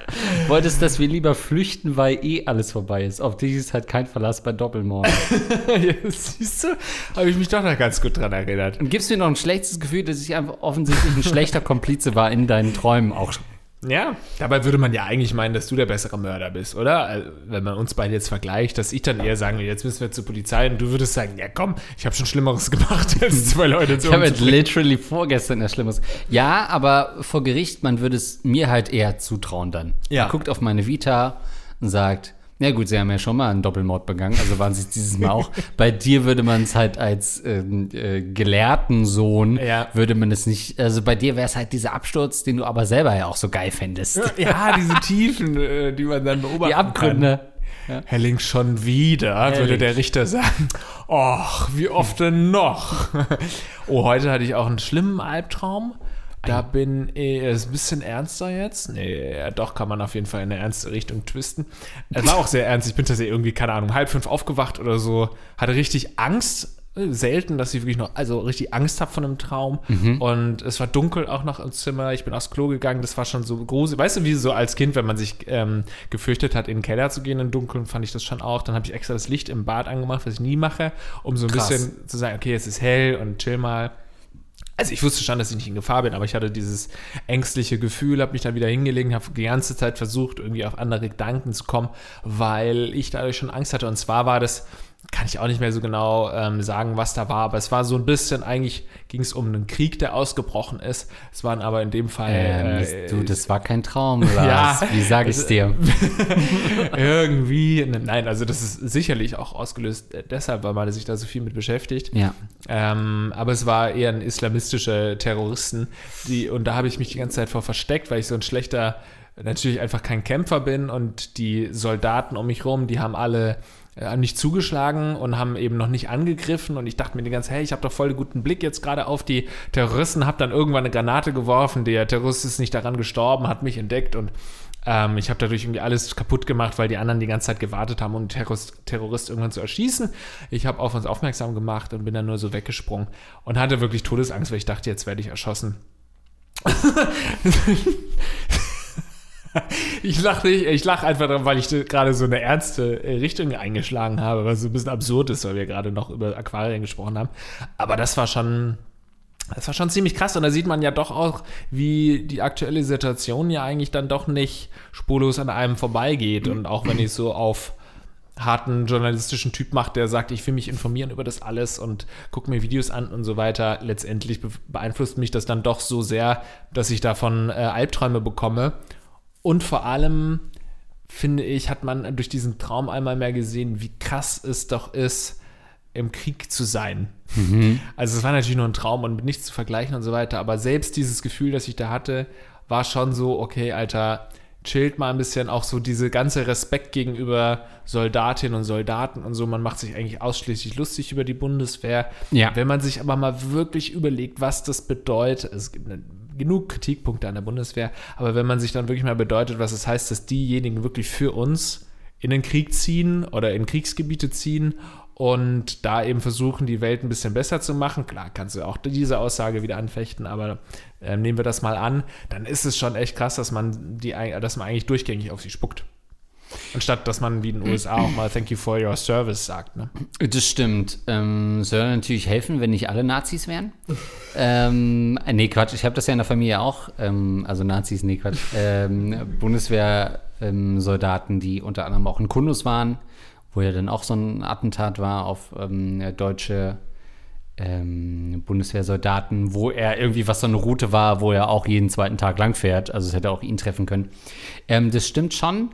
*laughs* Wolltest, dass wir lieber flüchten, weil eh alles vorbei ist. Auf dich ist halt kein Verlass bei Doppelmord. ja, *laughs* siehst du, habe ich mich doch noch ganz gut dran erinnert. Und gibst mir noch ein schlechtes Gefühl, dass ich einfach offensichtlich ein schlechter Komplize war in deinen Träumen auch. Ja, dabei würde man ja eigentlich meinen, dass du der bessere Mörder bist, oder? Also, wenn man uns beide jetzt vergleicht, dass ich dann eher sagen würde, jetzt müssen wir zur Polizei und du würdest sagen, ja komm, ich habe schon Schlimmeres *laughs* gemacht, als zwei Leute zu Ich habe jetzt literally vorgestern das Schlimmes. Ja, aber vor Gericht, man würde es mir halt eher zutrauen dann. Ja. Man guckt auf meine Vita und sagt, ja gut, sie haben ja schon mal einen Doppelmord begangen, also waren sie es dieses Mal auch. Bei dir würde man es halt als ähm, äh, gelehrten Sohn, Ja. würde man es nicht, also bei dir wäre es halt dieser Absturz, den du aber selber ja auch so geil fändest. Ja, diese Tiefen, äh, die man dann beobachten Die Abgründe. kann. Helling schon wieder, würde Herrlich. der Richter sagen. Och, wie oft denn noch? oh, heute hatte ich auch einen schlimmen Albtraum. Da bin ich, ist ein bisschen ernster jetzt. Nee, ja, doch kann man auf jeden Fall in eine ernste Richtung twisten. Es war auch sehr ernst. Ich bin tatsächlich irgendwie, keine Ahnung, halb fünf aufgewacht oder so. Hatte richtig Angst. Äh, Selten, dass ich wirklich noch, also richtig Angst habe von einem Traum. Und es war dunkel auch noch im Zimmer. Ich bin aufs Klo gegangen. Das war schon so groß. Weißt du, wie so als Kind, wenn man sich ähm, gefürchtet hat, in den Keller zu gehen im Dunkeln, fand ich das schon auch. Dann habe ich extra das Licht im Bad angemacht, was ich nie mache, um so ein Krass. bisschen zu sagen, okay, es ist hell und chill mal. Also ich wusste schon, dass ich nicht in Gefahr bin, aber ich hatte dieses ängstliche Gefühl, habe mich dann wieder hingelegt, habe die ganze Zeit versucht, irgendwie auf andere Gedanken zu kommen, weil ich dadurch schon Angst hatte. Und zwar war das, kann ich auch nicht mehr so genau ähm, sagen, was da war, aber es war so ein bisschen, eigentlich ging es um einen Krieg, der ausgebrochen ist. Es waren aber in dem Fall Ähm, das, äh, du, das war kein Traum, *laughs* Lars. Ja. Wie sage ich es dir? *laughs* irgendwie, nein, also das ist sicherlich auch ausgelöst äh, deshalb, weil man sich da so viel mit beschäftigt. Ja. Ähm, aber es war eher ein islamistischer Terroristen, die, und da habe ich mich die ganze Zeit vor versteckt, weil ich so ein schlechter, natürlich einfach kein Kämpfer bin und die Soldaten um mich rum, die haben alle äh, nicht zugeschlagen und haben eben noch nicht angegriffen und ich dachte mir die ganze Zeit, hey, ich habe doch voll guten Blick jetzt gerade auf die Terroristen, habe dann irgendwann eine Granate geworfen, der Terrorist ist nicht daran gestorben, hat mich entdeckt und ähm, ich habe dadurch irgendwie alles kaputt gemacht, weil die anderen die ganze Zeit gewartet haben, um den Terrorist, Terrorist irgendwann zu erschießen. Ich habe auf uns aufmerksam gemacht und bin dann nur so weggesprungen und hatte wirklich Todesangst, weil ich dachte, jetzt werde ich erschossen. *laughs* ich lache nicht, ich lache einfach dran, weil ich gerade so eine ernste äh, Richtung eingeschlagen habe, was so ein bisschen absurd ist, weil wir gerade noch über Aquarien gesprochen haben. Aber das war schon, Das war schon ziemlich krass und da sieht man ja doch auch, wie die aktuelle Situation ja eigentlich dann doch nicht spurlos an einem vorbeigeht und auch wenn ich so auf harten journalistischen Typ macht, der sagt, ich will mich informieren über das alles und gucke mir Videos an und so weiter. Letztendlich beeinflusst mich das dann doch so sehr, dass ich davon äh, Albträume bekomme. Und vor allem, finde ich, hat man durch diesen Traum einmal mehr gesehen, wie krass es doch ist, im Krieg zu sein. Mhm. Also es war natürlich nur ein Traum und mit nichts zu vergleichen und so weiter, aber selbst dieses Gefühl, das ich da hatte, war schon so, okay, Alter, chillt mal ein bisschen, auch so diese ganze Respekt gegenüber Soldatinnen und Soldaten und so. Man macht sich eigentlich ausschließlich lustig über die Bundeswehr. Ja. Wenn man sich aber mal wirklich überlegt, was das bedeutet, es gibt eine, genug Kritikpunkte an der Bundeswehr, aber wenn man sich dann wirklich mal bedeutet, was es das heißt, dass diejenigen wirklich für uns in den Krieg ziehen oder in Kriegsgebiete ziehen und da eben versuchen, die Welt ein bisschen besser zu machen. Klar, kannst du auch diese Aussage wieder anfechten, aber äh, nehmen wir das mal an, dann ist es schon echt krass, dass man, die, dass man eigentlich durchgängig auf sie spuckt. Anstatt dass man wie in den USA auch mal Thank you for your service sagt. Ne? Das stimmt. Ähm, soll natürlich helfen, wenn nicht alle Nazis wären. ähm, äh, nee, Quatsch, ich habe das ja in der Familie auch. Ähm, also Nazis, nee, Quatsch. Ähm, Bundeswehrsoldaten, die unter anderem auch in Kundus waren wo ja dann auch so ein Attentat war auf ähm, deutsche ähm, Bundeswehrsoldaten, wo er irgendwie was so eine Route war, wo er auch jeden zweiten Tag lang fährt. Also es hätte auch ihn treffen können. Ähm, das stimmt schon.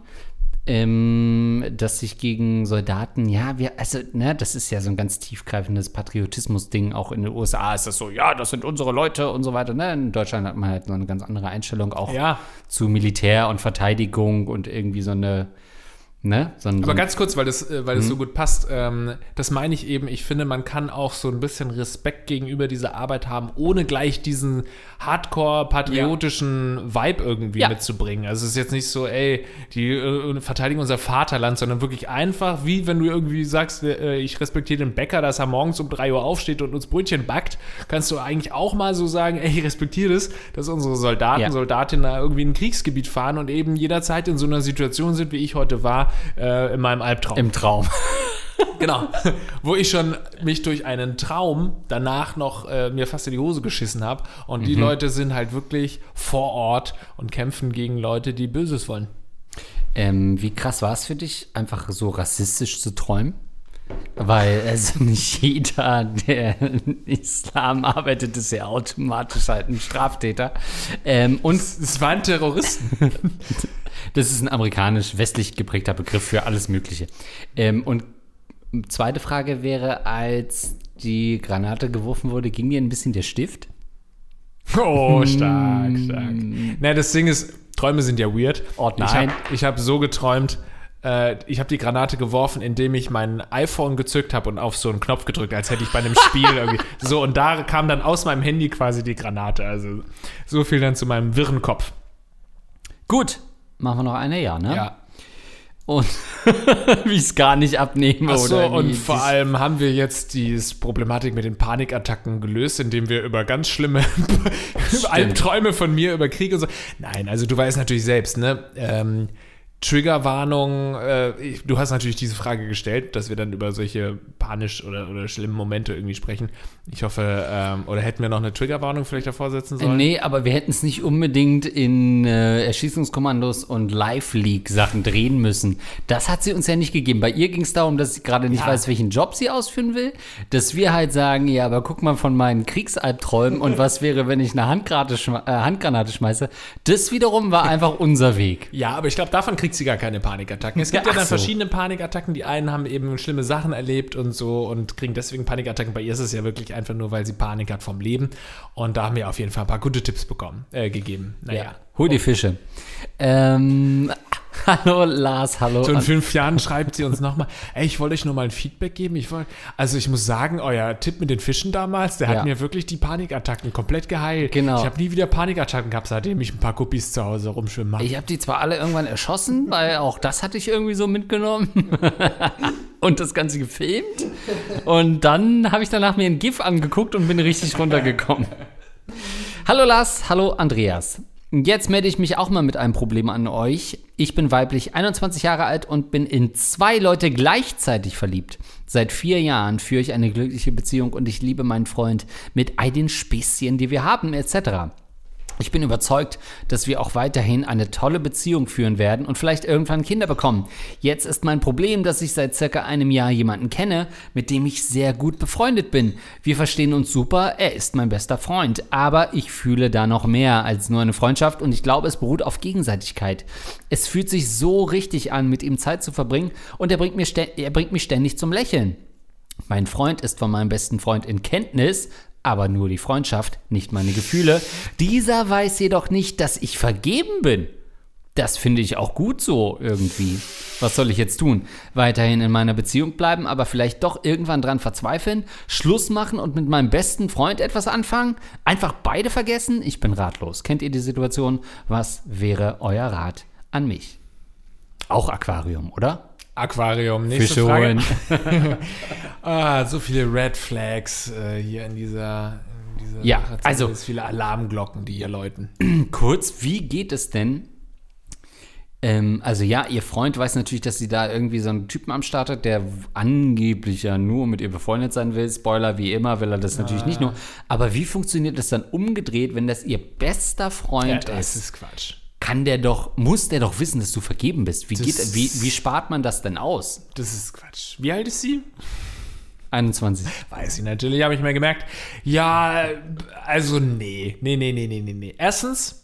Ähm, dass sich gegen Soldaten, ja, wir, also, ne, das ist ja so ein ganz tiefgreifendes Patriotismus-Ding. Auch in den USA ist das so, ja, das sind unsere Leute und so weiter. Ne? In Deutschland hat man halt so eine ganz andere Einstellung auch ja. zu Militär und Verteidigung und irgendwie so eine Ne? So ein, Aber ganz kurz, weil das, äh, weil das so mhm. gut passt, ähm, das meine ich eben, ich finde, man kann auch so ein bisschen Respekt gegenüber dieser Arbeit haben, ohne gleich diesen hardcore-patriotischen ja. Vibe irgendwie ja. mitzubringen. Also es ist jetzt nicht so, ey, die äh, verteidigen unser Vaterland, sondern wirklich einfach, wie wenn du irgendwie sagst, äh, ich respektiere den Bäcker, dass er morgens um 3 Uhr aufsteht und uns Brötchen backt, kannst du eigentlich auch mal so sagen, ey, ich respektiere das, dass unsere Soldaten, ja. Soldatinnen da irgendwie in ein Kriegsgebiet fahren und eben jederzeit in so einer Situation sind, wie ich heute war, äh, in meinem Albtraum. Im Traum. *laughs* genau. Wo ich schon mich durch einen Traum danach noch äh, mir fast in die Hose geschissen habe. Und mhm. die Leute sind halt wirklich vor Ort und kämpfen gegen Leute, die Böses wollen. Ähm, wie krass war es für dich, einfach so rassistisch zu träumen? Weil also *laughs* nicht jeder, der im Islam arbeitet, ist ja automatisch halt ein Straftäter. Ähm, und es waren Terroristen. *laughs* Das ist ein amerikanisch-westlich geprägter Begriff für alles Mögliche. Ähm, und zweite Frage wäre, als die Granate geworfen wurde, ging dir ein bisschen der Stift? Oh, stark, stark. Na, das Ding ist, Träume sind ja weird. Oh, nein. Ich habe hab so geträumt, äh, ich habe die Granate geworfen, indem ich mein iPhone gezückt habe und auf so einen Knopf gedrückt, als hätte ich bei einem Spiel irgendwie. *laughs* So, und da kam dann aus meinem Handy quasi die Granate. Also so viel dann zu meinem wirren Kopf. Gut, Machen wir noch eine, ja, ne? Ja. Und *laughs* wie ich es gar nicht abnehme. Ach so, oder und vor allem haben wir jetzt die Problematik mit den Panikattacken gelöst, indem wir über ganz schlimme *laughs* Albträume von mir über Krieg und so. Nein, also du weißt natürlich selbst, ne? Ähm, Triggerwarnung, äh, du hast natürlich diese Frage gestellt, dass wir dann über solche panisch oder, oder schlimmen Momente irgendwie sprechen. Ich hoffe, ähm, oder hätten wir noch eine Triggerwarnung vielleicht davor setzen sollen? Nee, aber wir hätten es nicht unbedingt in äh, Erschießungskommandos und Live-League-Sachen drehen müssen. Das hat sie uns ja nicht gegeben. Bei ihr ging es darum, dass sie gerade nicht ja. weiß, welchen Job sie ausführen will. Dass wir halt sagen, ja, aber guck mal von meinen Kriegsalbträumen und was wäre, wenn ich eine Handgranate, schme äh, Handgranate schmeiße. Das wiederum war einfach unser Weg. Ja, aber ich glaube, davon kriegt kriegt sie gar keine Panikattacken. Es gibt ja, ja dann so. verschiedene Panikattacken. Die einen haben eben schlimme Sachen erlebt und so und kriegen deswegen Panikattacken. Bei ihr ist es ja wirklich einfach nur, weil sie Panik hat vom Leben. Und da haben wir auf jeden Fall ein paar gute Tipps bekommen, äh, gegeben. Naja. Ja. Hol die Fische. Ähm, *laughs* hallo Lars, hallo. So in fünf Jahren schreibt sie uns nochmal, ey, ich wollte euch nur mal ein Feedback geben. Ich wollt, also ich muss sagen, euer Tipp mit den Fischen damals, der ja. hat mir wirklich die Panikattacken komplett geheilt. Genau. Ich habe nie wieder Panikattacken gehabt, seitdem ich ein paar Guppies zu Hause rumschwimmen mache. Ich habe die zwar alle irgendwann erschossen, weil auch das hatte ich irgendwie so mitgenommen. *laughs* und das Ganze gefilmt. Und dann habe ich danach mir ein GIF angeguckt und bin richtig runtergekommen. Hallo Lars, hallo Andreas. Jetzt melde ich mich auch mal mit einem Problem an euch. Ich bin weiblich, 21 Jahre alt und bin in zwei Leute gleichzeitig verliebt. Seit vier Jahren führe ich eine glückliche Beziehung und ich liebe meinen Freund mit all den Späßchen, die wir haben, etc. Ich bin überzeugt, dass wir auch weiterhin eine tolle Beziehung führen werden und vielleicht irgendwann Kinder bekommen. Jetzt ist mein Problem, dass ich seit circa einem Jahr jemanden kenne, mit dem ich sehr gut befreundet bin. Wir verstehen uns super, er ist mein bester Freund, aber ich fühle da noch mehr als nur eine Freundschaft und ich glaube, es beruht auf Gegenseitigkeit. Es fühlt sich so richtig an, mit ihm Zeit zu verbringen und er bringt, mir er bringt mich ständig zum Lächeln. Mein Freund ist von meinem besten Freund in Kenntnis, aber nur die Freundschaft, nicht meine Gefühle. Dieser weiß jedoch nicht, dass ich vergeben bin. Das finde ich auch gut so irgendwie. Was soll ich jetzt tun? Weiterhin in meiner Beziehung bleiben, aber vielleicht doch irgendwann dran verzweifeln? Schluss machen und mit meinem besten Freund etwas anfangen? Einfach beide vergessen? Ich bin ratlos. Kennt ihr die Situation? Was wäre euer Rat an mich? Auch Aquarium, oder? Aquarium, nächste Fische Frage. *laughs* ah, so viele Red Flags äh, hier in dieser, in dieser ja, also viele Alarmglocken, die hier läuten. Kurz, wie geht es denn? Ähm, also ja, ihr Freund weiß natürlich, dass sie da irgendwie so einen Typen am Start hat, der angeblich ja nur mit ihr befreundet sein will. Spoiler, wie immer will er das ah. natürlich nicht nur. Aber wie funktioniert das dann umgedreht, wenn das ihr bester Freund ja, das ist? Das ist Quatsch kann der doch, muss der doch wissen, dass du vergeben bist. Wie, geht, wie, wie spart man das denn aus? Das ist Quatsch. Wie alt ist sie? 21. Weiß ich natürlich, habe ich mir gemerkt. Ja, also nee. Nee, nee, nee, nee, nee, nee. Erstens,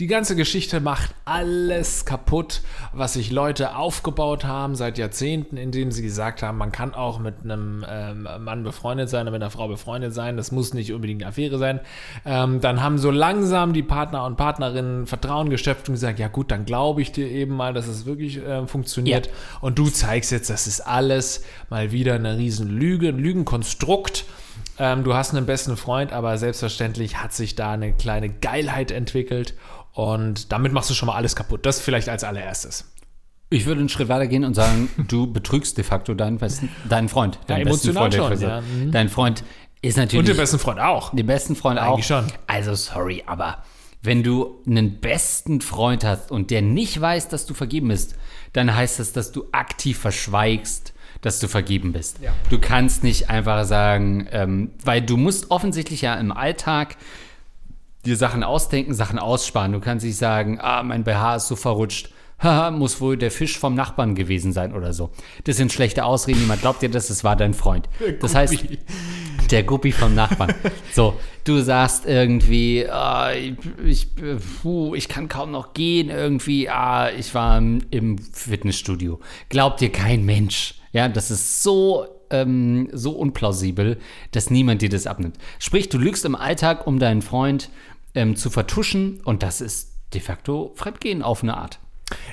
die ganze Geschichte macht alles kaputt, was sich Leute aufgebaut haben seit Jahrzehnten, indem sie gesagt haben, man kann auch mit einem ähm, Mann befreundet sein oder mit einer Frau befreundet sein. Das muss nicht unbedingt eine Affäre sein. Ähm, dann haben so langsam die Partner und Partnerinnen Vertrauen geschöpft und gesagt, ja gut, dann glaube ich dir eben mal, dass es wirklich äh, funktioniert. Ja. Und du zeigst jetzt, das ist alles mal wieder eine riesen Lüge, ein Lügenkonstrukt. Ähm, du hast einen besten Freund, aber selbstverständlich hat sich da eine kleine Geilheit entwickelt und damit machst du schon mal alles kaputt. Das vielleicht als allererstes. Ich würde einen Schritt weiter gehen und sagen, *laughs* du betrügst de facto deinen, besten, deinen Freund. Deinen ja, besten Freund, schon, ja. Mhm. Dein Freund ist natürlich. Und den besten Freund auch. Den besten Freund Eigentlich auch. schon. Also, sorry, aber wenn du einen besten Freund hast und der nicht weiß, dass du vergeben bist, dann heißt das, dass du aktiv verschweigst, dass du vergeben bist. Ja. Du kannst nicht einfach sagen, ähm, weil du musst offensichtlich ja im Alltag dir Sachen ausdenken, Sachen aussparen. Du kannst nicht sagen, ah, mein BH ist so verrutscht. Haha, muss wohl der Fisch vom Nachbarn gewesen sein oder so. Das sind schlechte Ausreden. Niemand glaubt dir das, es war dein Freund. Das heißt, der Guppi vom Nachbarn. So, du sagst irgendwie, ah, ich, puh, ich kann kaum noch gehen, irgendwie, ah, ich war im Fitnessstudio. Glaubt dir kein Mensch. Ja, das ist so ähm, so unplausibel, dass niemand dir das abnimmt. Sprich, du lügst im Alltag, um deinen Freund ähm, zu vertuschen und das ist de facto Fremdgehen auf eine Art.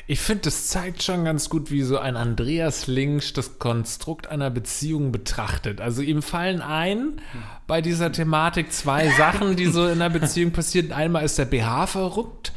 Ich finde, das zeigt schon ganz gut, wie so ein Andreas Links das Konstrukt einer Beziehung betrachtet. Also ihm fallen ein bei dieser Thematik zwei Sachen, die so in einer Beziehung passieren. Einmal ist der BH verrückt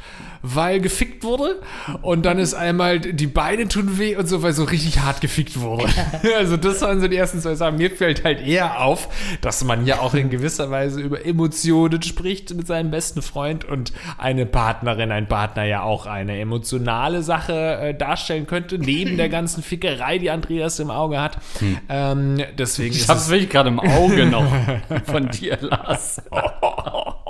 weil gefickt wurde. Und dann ist einmal, die Beine tun weh und so, weil so richtig hart gefickt wurde. *laughs* also das waren so die ersten zwei Sachen. Mir fällt halt eher auf, dass man ja auch in gewisser Weise über Emotionen spricht mit seinem besten Freund und eine Partnerin, ein Partner ja auch eine emotionale Sache äh, darstellen könnte, neben der ganzen Fickerei, die Andreas im Auge hat. Hm. Ähm, deswegen ich hab's wirklich gerade im Auge noch *laughs* von dir, Lars. *laughs*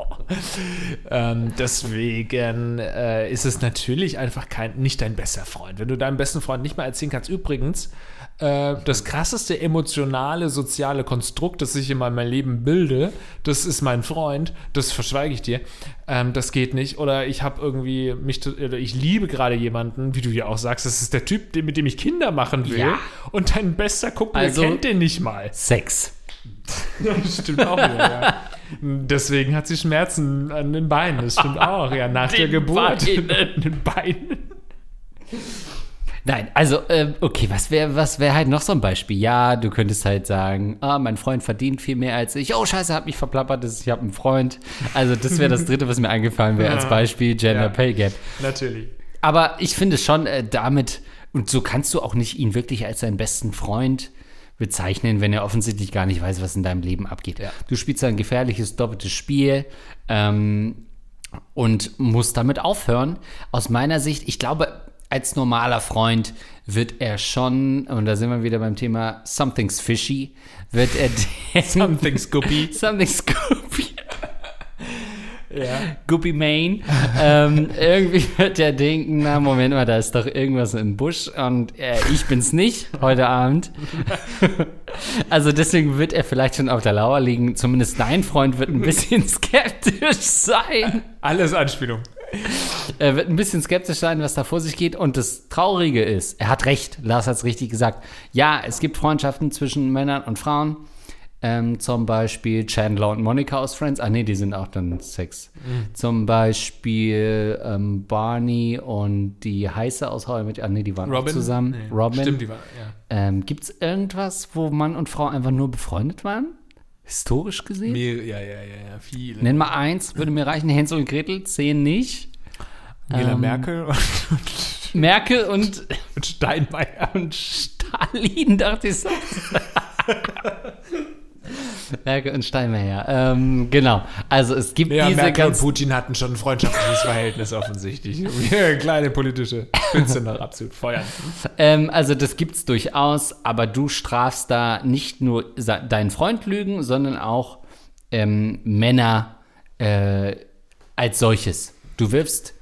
ähm, deswegen äh, ist es natürlich einfach kein, nicht dein bester Freund. Wenn du deinem besten Freund nicht mal erzählen kannst, übrigens, äh, das krasseste emotionale, soziale Konstrukt, das ich in meinem Leben bilde, das ist mein Freund, das verschweige ich dir. Ähm, das geht nicht. Oder ich habe irgendwie mich, oder ich liebe gerade jemanden, wie du ja auch sagst, das ist der Typ, mit dem ich Kinder machen will. Ja. Und dein bester Kumpel also, kennt den nicht mal. Sex. Das *laughs* stimmt auch wieder, ja. Deswegen hat sie Schmerzen an den Beinen. Das stimmt *laughs* auch, ja, nach den der Geburt. Beinen. *laughs* den Beinen. Nein, also, äh, okay, was wäre was wär halt noch so ein Beispiel? Ja, du könntest halt sagen, ah, mein Freund verdient viel mehr als ich. Oh, scheiße, hat mich verplappert, ich habe einen Freund. Also, das wäre das Dritte, was mir eingefallen wäre als Beispiel, Gender ja, Pay Gap. Natürlich. Aber ich finde schon, äh, damit, und so kannst du auch nicht ihn wirklich als seinen besten Freund bezeichnen, wenn er offensichtlich gar nicht weiß, was in deinem Leben abgeht. Ja. Du spielst ein gefährliches, doppeltes Spiel ähm, und musst damit aufhören. Aus meiner Sicht, ich glaube, als normaler Freund wird er schon, und da sind wir wieder beim Thema Something's Fishy, wird er *laughs* denken, Something's guppy. *laughs* Something's Guppy. Ja. Guppy Main. ähm, irgendwie wird er denken, na Moment mal, da ist doch irgendwas im Busch und äh, ich bin's nicht heute Abend. *laughs* also deswegen wird er vielleicht schon auf der Lauer liegen. Zumindest dein Freund wird ein bisschen *laughs* skeptisch sein. Alles Anspielung. Er wird ein bisschen skeptisch sein, was da vor sich geht. Und das Traurige ist, er hat recht, Lars hat es richtig gesagt. Ja, es gibt Freundschaften zwischen Männern und Frauen. Ähm, zum Beispiel Chandler und Monica aus Friends. Ah, nee, die sind auch dann Sex. Zum Beispiel ähm, Barney und die Heiße aus How I Met Ah, nee, die waren auch Robin? zusammen. Nee. Robin. Stimmt, die war, ja. Ähm, Gibt es irgendwas, wo Mann und Frau einfach nur befreundet waren? Historisch gesehen? Mehr, ja, ja, ja, ja, viele. Nenn mal eins, würde mir reichen. Hänsel und Gretel, zehn nicht. Angela ähm, Merkel und, Merkel und *laughs* und Steinmeier. und Stalin, dachte ich so. *laughs* Merkel und Steinmeier. Ähm, genau. Also es gibt Ja, diese Merkel und Putin hatten schon ein freundschaftliches Verhältnis offensichtlich. Kleine politische Spitze noch absolut feuern. ähm, also das gibt's durchaus, aber du strafst da nicht nur deinen Freund lügen, sondern auch ähm, Männer äh, als solches. Du wirfst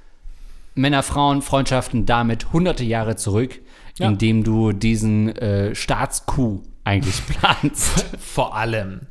Männer, Frauen, Freundschaften damit hunderte Jahre zurück, Ja. indem du diesen äh, Staatscoup eigentlich planst. Vor allem,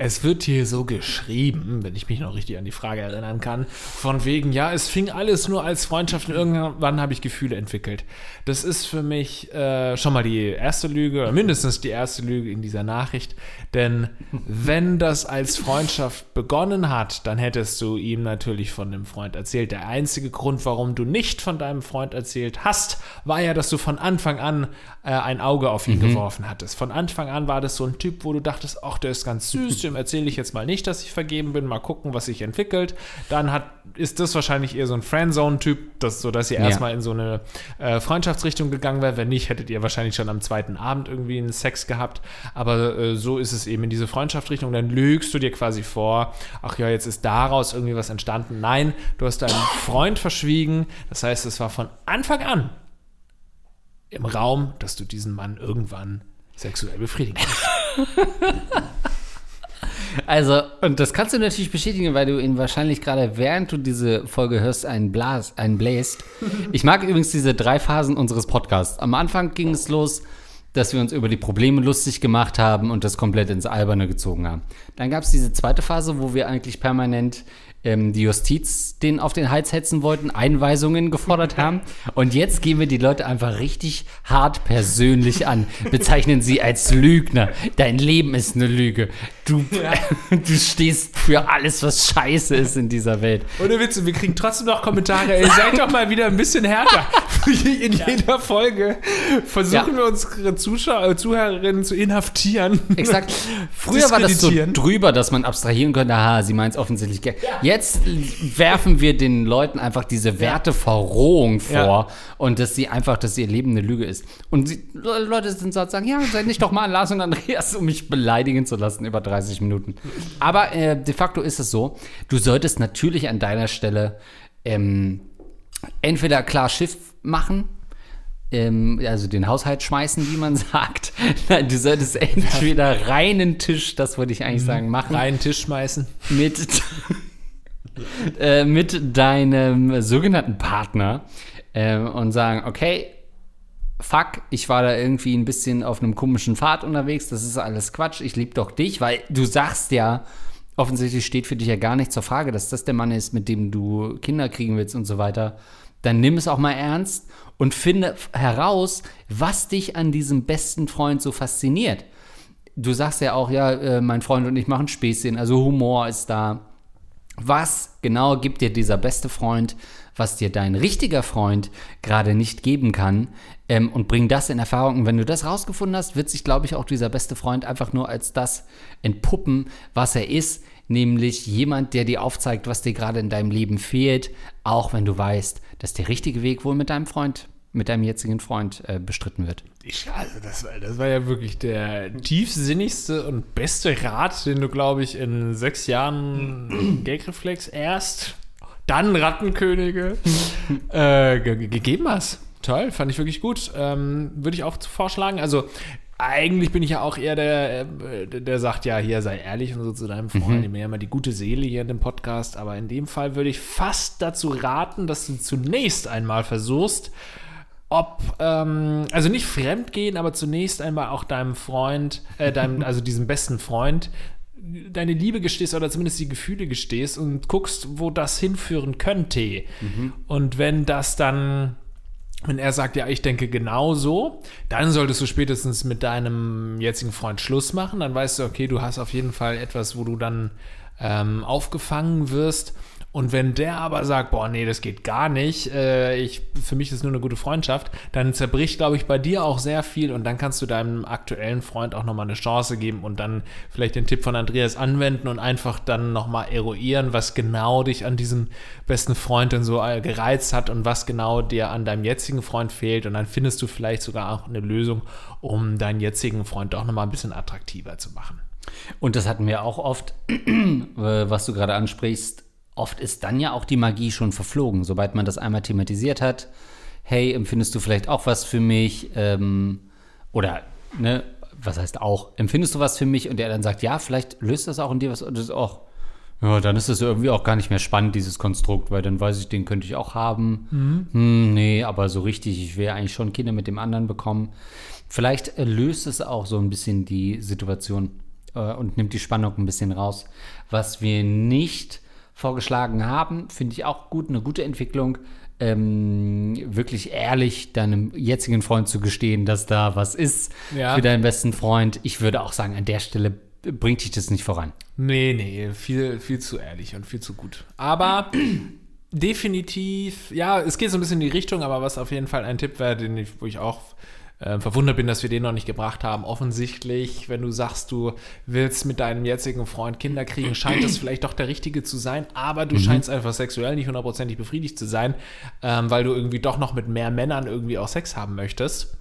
es wird hier so geschrieben, wenn ich mich noch richtig an die Frage erinnern kann, von wegen, ja, es fing alles nur als Freundschaft und irgendwann habe ich Gefühle entwickelt. Das ist für mich äh, schon mal die erste Lüge, oder mindestens die erste Lüge in dieser Nachricht. Denn wenn das als Freundschaft begonnen hat, dann hättest du ihm natürlich von dem Freund erzählt. Der einzige Grund, warum du nicht von deinem Freund erzählt hast, war ja, dass du von Anfang an äh, ein Auge auf ihn geworfen hattest. Von Anfang an war das so ein Typ, wo du dachtest, ach, der ist ganz süß, *laughs* dem erzähle ich jetzt mal nicht, dass ich vergeben bin, mal gucken, was sich entwickelt. Dann hat, ist das wahrscheinlich eher so ein Friendzone-Typ, das, so dass ihr Ja. erstmal in so eine äh, Freundschaftsrichtung gegangen wäre. Wenn nicht, hättet ihr wahrscheinlich schon am zweiten Abend irgendwie einen Sex gehabt. Aber äh, so ist es eben in diese Freundschaftsrichtung. Dann lügst du dir quasi vor, ach ja, jetzt ist daraus irgendwie was entstanden. Nein, du hast deinen Freund verschwiegen. Das heißt, es war von Anfang an im Raum, dass du diesen Mann irgendwann sexuell befriedigen kannst. *laughs* Also, und das kannst du natürlich bestätigen, weil du ihn wahrscheinlich gerade während du diese Folge hörst, einen, Blas, einen bläst. *laughs* Ich mag übrigens diese drei Phasen unseres Podcasts. Am Anfang ging es los, dass wir uns über die Probleme lustig gemacht haben und das komplett ins Alberne gezogen haben. Dann gab es diese zweite Phase, wo wir eigentlich permanent ähm, die Justiz den auf den Hals hetzen wollten, Einweisungen gefordert haben. Und jetzt gehen wir die Leute einfach richtig hart persönlich an, bezeichnen sie als Lügner. Dein Leben ist eine Lüge. Du, *laughs* du stehst für alles, was scheiße ist in dieser Welt. Ohne Witz, und wir kriegen trotzdem noch Kommentare. Ey, seid doch mal wieder ein bisschen härter. *laughs* In jeder Folge versuchen Ja. wir unsere Zuschauer, äh, Zuhörerinnen zu inhaftieren. Exakt. Früher war das so drüber, dass man abstrahieren könnte, aha, sie meint es offensichtlich. ge- Jetzt werfen wir den Leuten einfach diese Werteverrohung vor Ja. und dass sie einfach, dass ihr Leben eine Lüge ist. Und sie, Le- Leute sind so sagen, ja, seid nicht doch mal an Lars und Andreas, um mich beleidigen zu lassen über 30 Minuten. Aber äh, de facto ist es so, du solltest natürlich an deiner Stelle ähm, entweder klar Schiff machen, ähm, also den Haushalt schmeißen, wie man *laughs* sagt. Nein, du solltest entweder reinen Tisch, das wollte ich eigentlich sagen, machen, Reinen Tisch schmeißen. mit, *laughs* äh, mit deinem sogenannten Partner ähm, und sagen, okay, fuck, ich war da irgendwie ein bisschen auf einem komischen Pfad unterwegs, das ist alles Quatsch, ich liebe doch dich, weil du sagst ja, offensichtlich steht für dich ja gar nicht zur Frage, dass das der Mann ist, mit dem du Kinder kriegen willst und so weiter. Dann nimm es auch mal ernst und finde heraus, was dich an diesem besten Freund so fasziniert. Du sagst ja auch, ja, äh, mein Freund und ich machen Späßchen, also Humor ist da. Was genau gibt dir dieser beste Freund, was dir dein richtiger Freund gerade nicht geben kann? Ähm, und bring das in Erfahrung. Und wenn du das rausgefunden hast, wird sich, glaube ich, auch dieser beste Freund einfach nur als das entpuppen, was er ist. Nämlich jemand, der dir aufzeigt, was dir gerade in deinem Leben fehlt, auch wenn du weißt, dass der richtige Weg wohl mit deinem Freund, mit deinem jetzigen Freund äh, bestritten wird. Ich, also das, war, das war ja wirklich der tiefsinnigste und beste Rat, den du, glaube ich, in sechs Jahren *clears throat* Gagreflex erst, dann Rattenkönige *laughs* äh, ge ge- gegeben hast. Toll, fand ich wirklich gut. Ähm, Würde ich auch vorschlagen. Also eigentlich bin ich ja auch eher der, äh, der sagt, ja, hier sei ehrlich und so zu deinem Freund. Mhm. Ich ja immer die gute Seele hier in dem Podcast. Aber in dem Fall würde ich fast dazu raten, dass du zunächst einmal versuchst, ob, ähm, also nicht fremdgehen, aber zunächst einmal auch deinem Freund, äh, deinem, *laughs* also diesem besten Freund, deine Liebe gestehst oder zumindest die Gefühle gestehst und guckst, wo das hinführen könnte. Mhm. Und wenn das dann wenn er sagt, ja, ich denke genauso, dann solltest du spätestens mit deinem jetzigen Freund Schluss machen. Dann weißt du, okay, du hast auf jeden Fall etwas, wo du dann ähm, aufgefangen wirst. Und wenn der aber sagt, boah, nee, das geht gar nicht, äh, ich, für mich ist nur eine gute Freundschaft, dann zerbricht, glaube ich, bei dir auch sehr viel und dann kannst du deinem aktuellen Freund auch nochmal eine Chance geben und dann vielleicht den Tipp von Andreas anwenden und einfach dann nochmal eruieren, was genau dich an diesem besten Freund denn so äh, gereizt hat und was genau dir an deinem jetzigen Freund fehlt und dann findest du vielleicht sogar auch eine Lösung, um deinen jetzigen Freund auch nochmal ein bisschen attraktiver zu machen. Und das hatten wir auch oft, *clears throat* äh, was du gerade ansprichst, oft ist dann ja auch die Magie schon verflogen, sobald man das einmal thematisiert hat. Hey, empfindest du vielleicht auch was für mich? Ähm, oder, ne, was heißt auch, empfindest du was für mich? Und der dann sagt, ja, vielleicht löst das auch in dir was. Und das ist auch, ja, dann ist es irgendwie auch gar nicht mehr spannend, dieses Konstrukt, weil dann weiß ich, den könnte ich auch haben. Mhm. Hm, nee, aber so richtig, ich will eigentlich schon Kinder mit dem anderen bekommen. Vielleicht löst es auch so ein bisschen die Situation äh, und nimmt die Spannung ein bisschen raus. Was wir nicht vorgeschlagen haben. Finde ich auch gut, eine gute Entwicklung. Ähm, wirklich ehrlich deinem jetzigen Freund zu gestehen, dass da was ist ja. für deinen besten Freund. Ich würde auch sagen, an der Stelle bringt dich das nicht voran. Nee, nee, viel, viel zu ehrlich und viel zu gut. Aber *clears throat* definitiv, ja, es geht so ein bisschen in die Richtung, aber was auf jeden Fall ein Tipp wäre, den ich, wo ich auch äh, verwundert bin, dass wir den noch nicht gebracht haben. Offensichtlich, wenn du sagst, du willst mit deinem jetzigen Freund Kinder kriegen, scheint das vielleicht doch der Richtige zu sein, aber du mhm. scheinst einfach sexuell nicht hundertprozentig befriedigt zu sein, ähm, weil du irgendwie doch noch mit mehr Männern irgendwie auch Sex haben möchtest.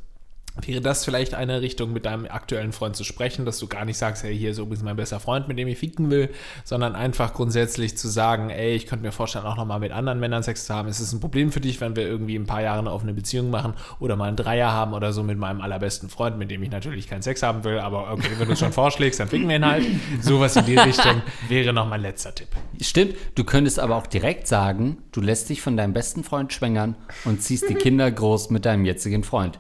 Wäre das vielleicht eine Richtung, mit deinem aktuellen Freund zu sprechen, dass du gar nicht sagst, hey, hier ist übrigens mein bester Freund, mit dem ich ficken will, sondern einfach grundsätzlich zu sagen, ey, ich könnte mir vorstellen, auch nochmal mit anderen Männern Sex zu haben. Ist es ein Problem für dich, wenn wir irgendwie ein paar Jahre eine offene Beziehung machen oder mal einen Dreier haben oder so mit meinem allerbesten Freund, mit dem ich natürlich keinen Sex haben will, aber okay, wenn du es schon vorschlägst, dann ficken wir ihn halt. Sowas in die Richtung wäre noch mein letzter Tipp. Stimmt, du könntest aber auch direkt sagen, du lässt dich von deinem besten Freund schwängern und ziehst die Kinder groß mit deinem jetzigen Freund.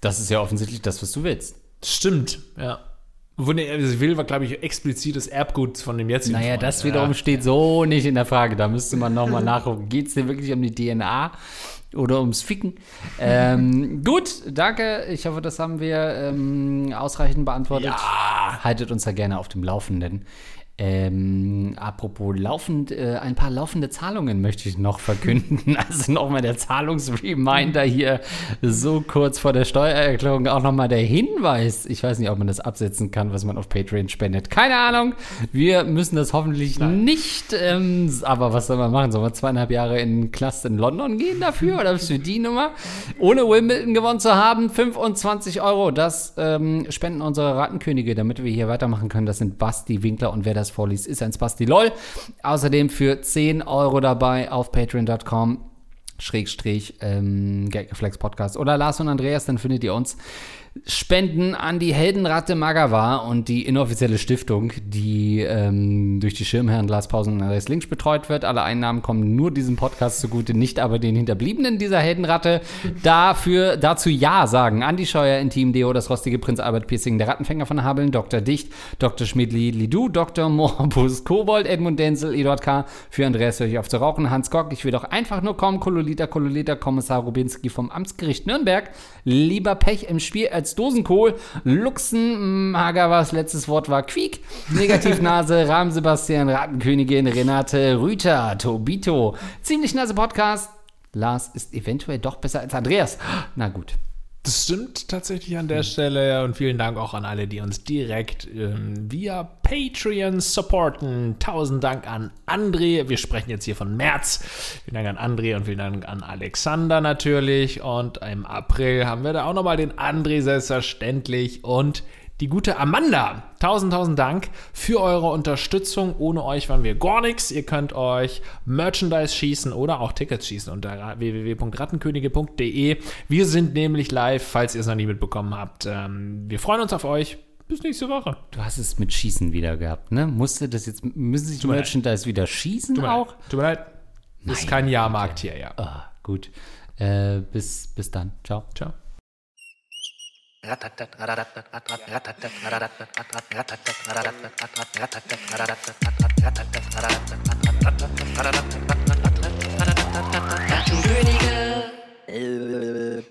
Das ist ja offensichtlich das, was du willst. Stimmt, ja. Wo er also will, war, glaube ich, explizit das Erbgut von dem jetzigen Naja, Freund. das wiederum ja. steht so nicht in der Frage. Da müsste man nochmal nachgucken. Geht es dir wirklich um die DNA oder ums Ficken? ähm, *laughs* gut, danke. Ich hoffe, das haben wir ähm, ausreichend beantwortet. Ja. Haltet uns da gerne auf dem Laufenden. Ähm, apropos laufend, äh, ein paar laufende Zahlungen möchte ich noch verkünden. *laughs* Also nochmal der Zahlungsreminder hier so kurz vor der Steuererklärung. Auch nochmal der Hinweis. Ich weiß nicht, ob man das absetzen kann, was man auf Patreon spendet. Keine Ahnung. Wir müssen das hoffentlich Nein. nicht. Ähm, aber was soll man machen? Sollen wir zweieinhalb Jahre in Class in London gehen dafür? Oder für die Nummer? Ohne Wimbledon gewonnen zu haben, 25 Euro. Das ähm, spenden unsere Rattenkönige, damit wir hier weitermachen können. Das sind Basti Winkler und wer das vorliest, ist ein Spasti LOL. Außerdem für 10 Euro dabei auf patreon.com Schrägstrich ähm, Podcast oder Lars und Andreas, dann findet ihr uns. Spenden an die Heldenratte Magawa und die inoffizielle Stiftung, die ähm, durch die Schirmherren Lars Pausen und Andreas Links betreut wird. Alle Einnahmen kommen nur diesem Podcast zugute, nicht aber den Hinterbliebenen dieser Heldenratte. Dafür, dazu Ja sagen Andi Scheuer, Intim Deo, das rostige Prinz Albert Piercing, der Rattenfänger von Habeln, Dr. Dicht, Dr. Schmidli Lidu, Dr. Morbus Kobold, Edmund Denzel, Eduard K. Für Andreas höre ich auf zu rauchen, Hans Gock, ich will doch einfach nur kommen, Kololita, Kololita, Kommissar Rubinski vom Amtsgericht Nürnberg. Lieber Pech im Spiel als Dosenkohl. Luxen, Magawas letztes Wort war Quiek. Negativnase, *laughs* Rahm Sebastian, Ratenkönigin, Renate Rüter, Tobito. Ziemlich nasse Podcast. Lars ist eventuell doch besser als Andreas. Na gut. Das stimmt tatsächlich an der Stelle und vielen Dank auch an alle, die uns direkt ähm, via Patreon supporten. Tausend Dank an André. Wir sprechen jetzt hier von März. Vielen Dank an André und vielen Dank an Alexander natürlich. Und im April haben wir da auch nochmal den André selbstverständlich und die gute Amanda. Tausend, tausend Dank für eure Unterstützung. Ohne euch waren wir gar nichts. Ihr könnt euch Merchandise schießen oder auch Tickets schießen unter www.rattenkönige.de. Wir sind nämlich live, falls ihr es noch nie mitbekommen habt. Ähm, wir freuen uns auf euch. Bis nächste Woche. Du hast es mit Schießen wieder gehabt, ne? Musste das jetzt, müssen sich Merchandise wieder schießen Tut mir auch? leid. Tut mir leid. Ist kein Jahrmarkt hier, ja. Ah, gut. Äh, bis, bis dann. Ciao. Ciao. Äh,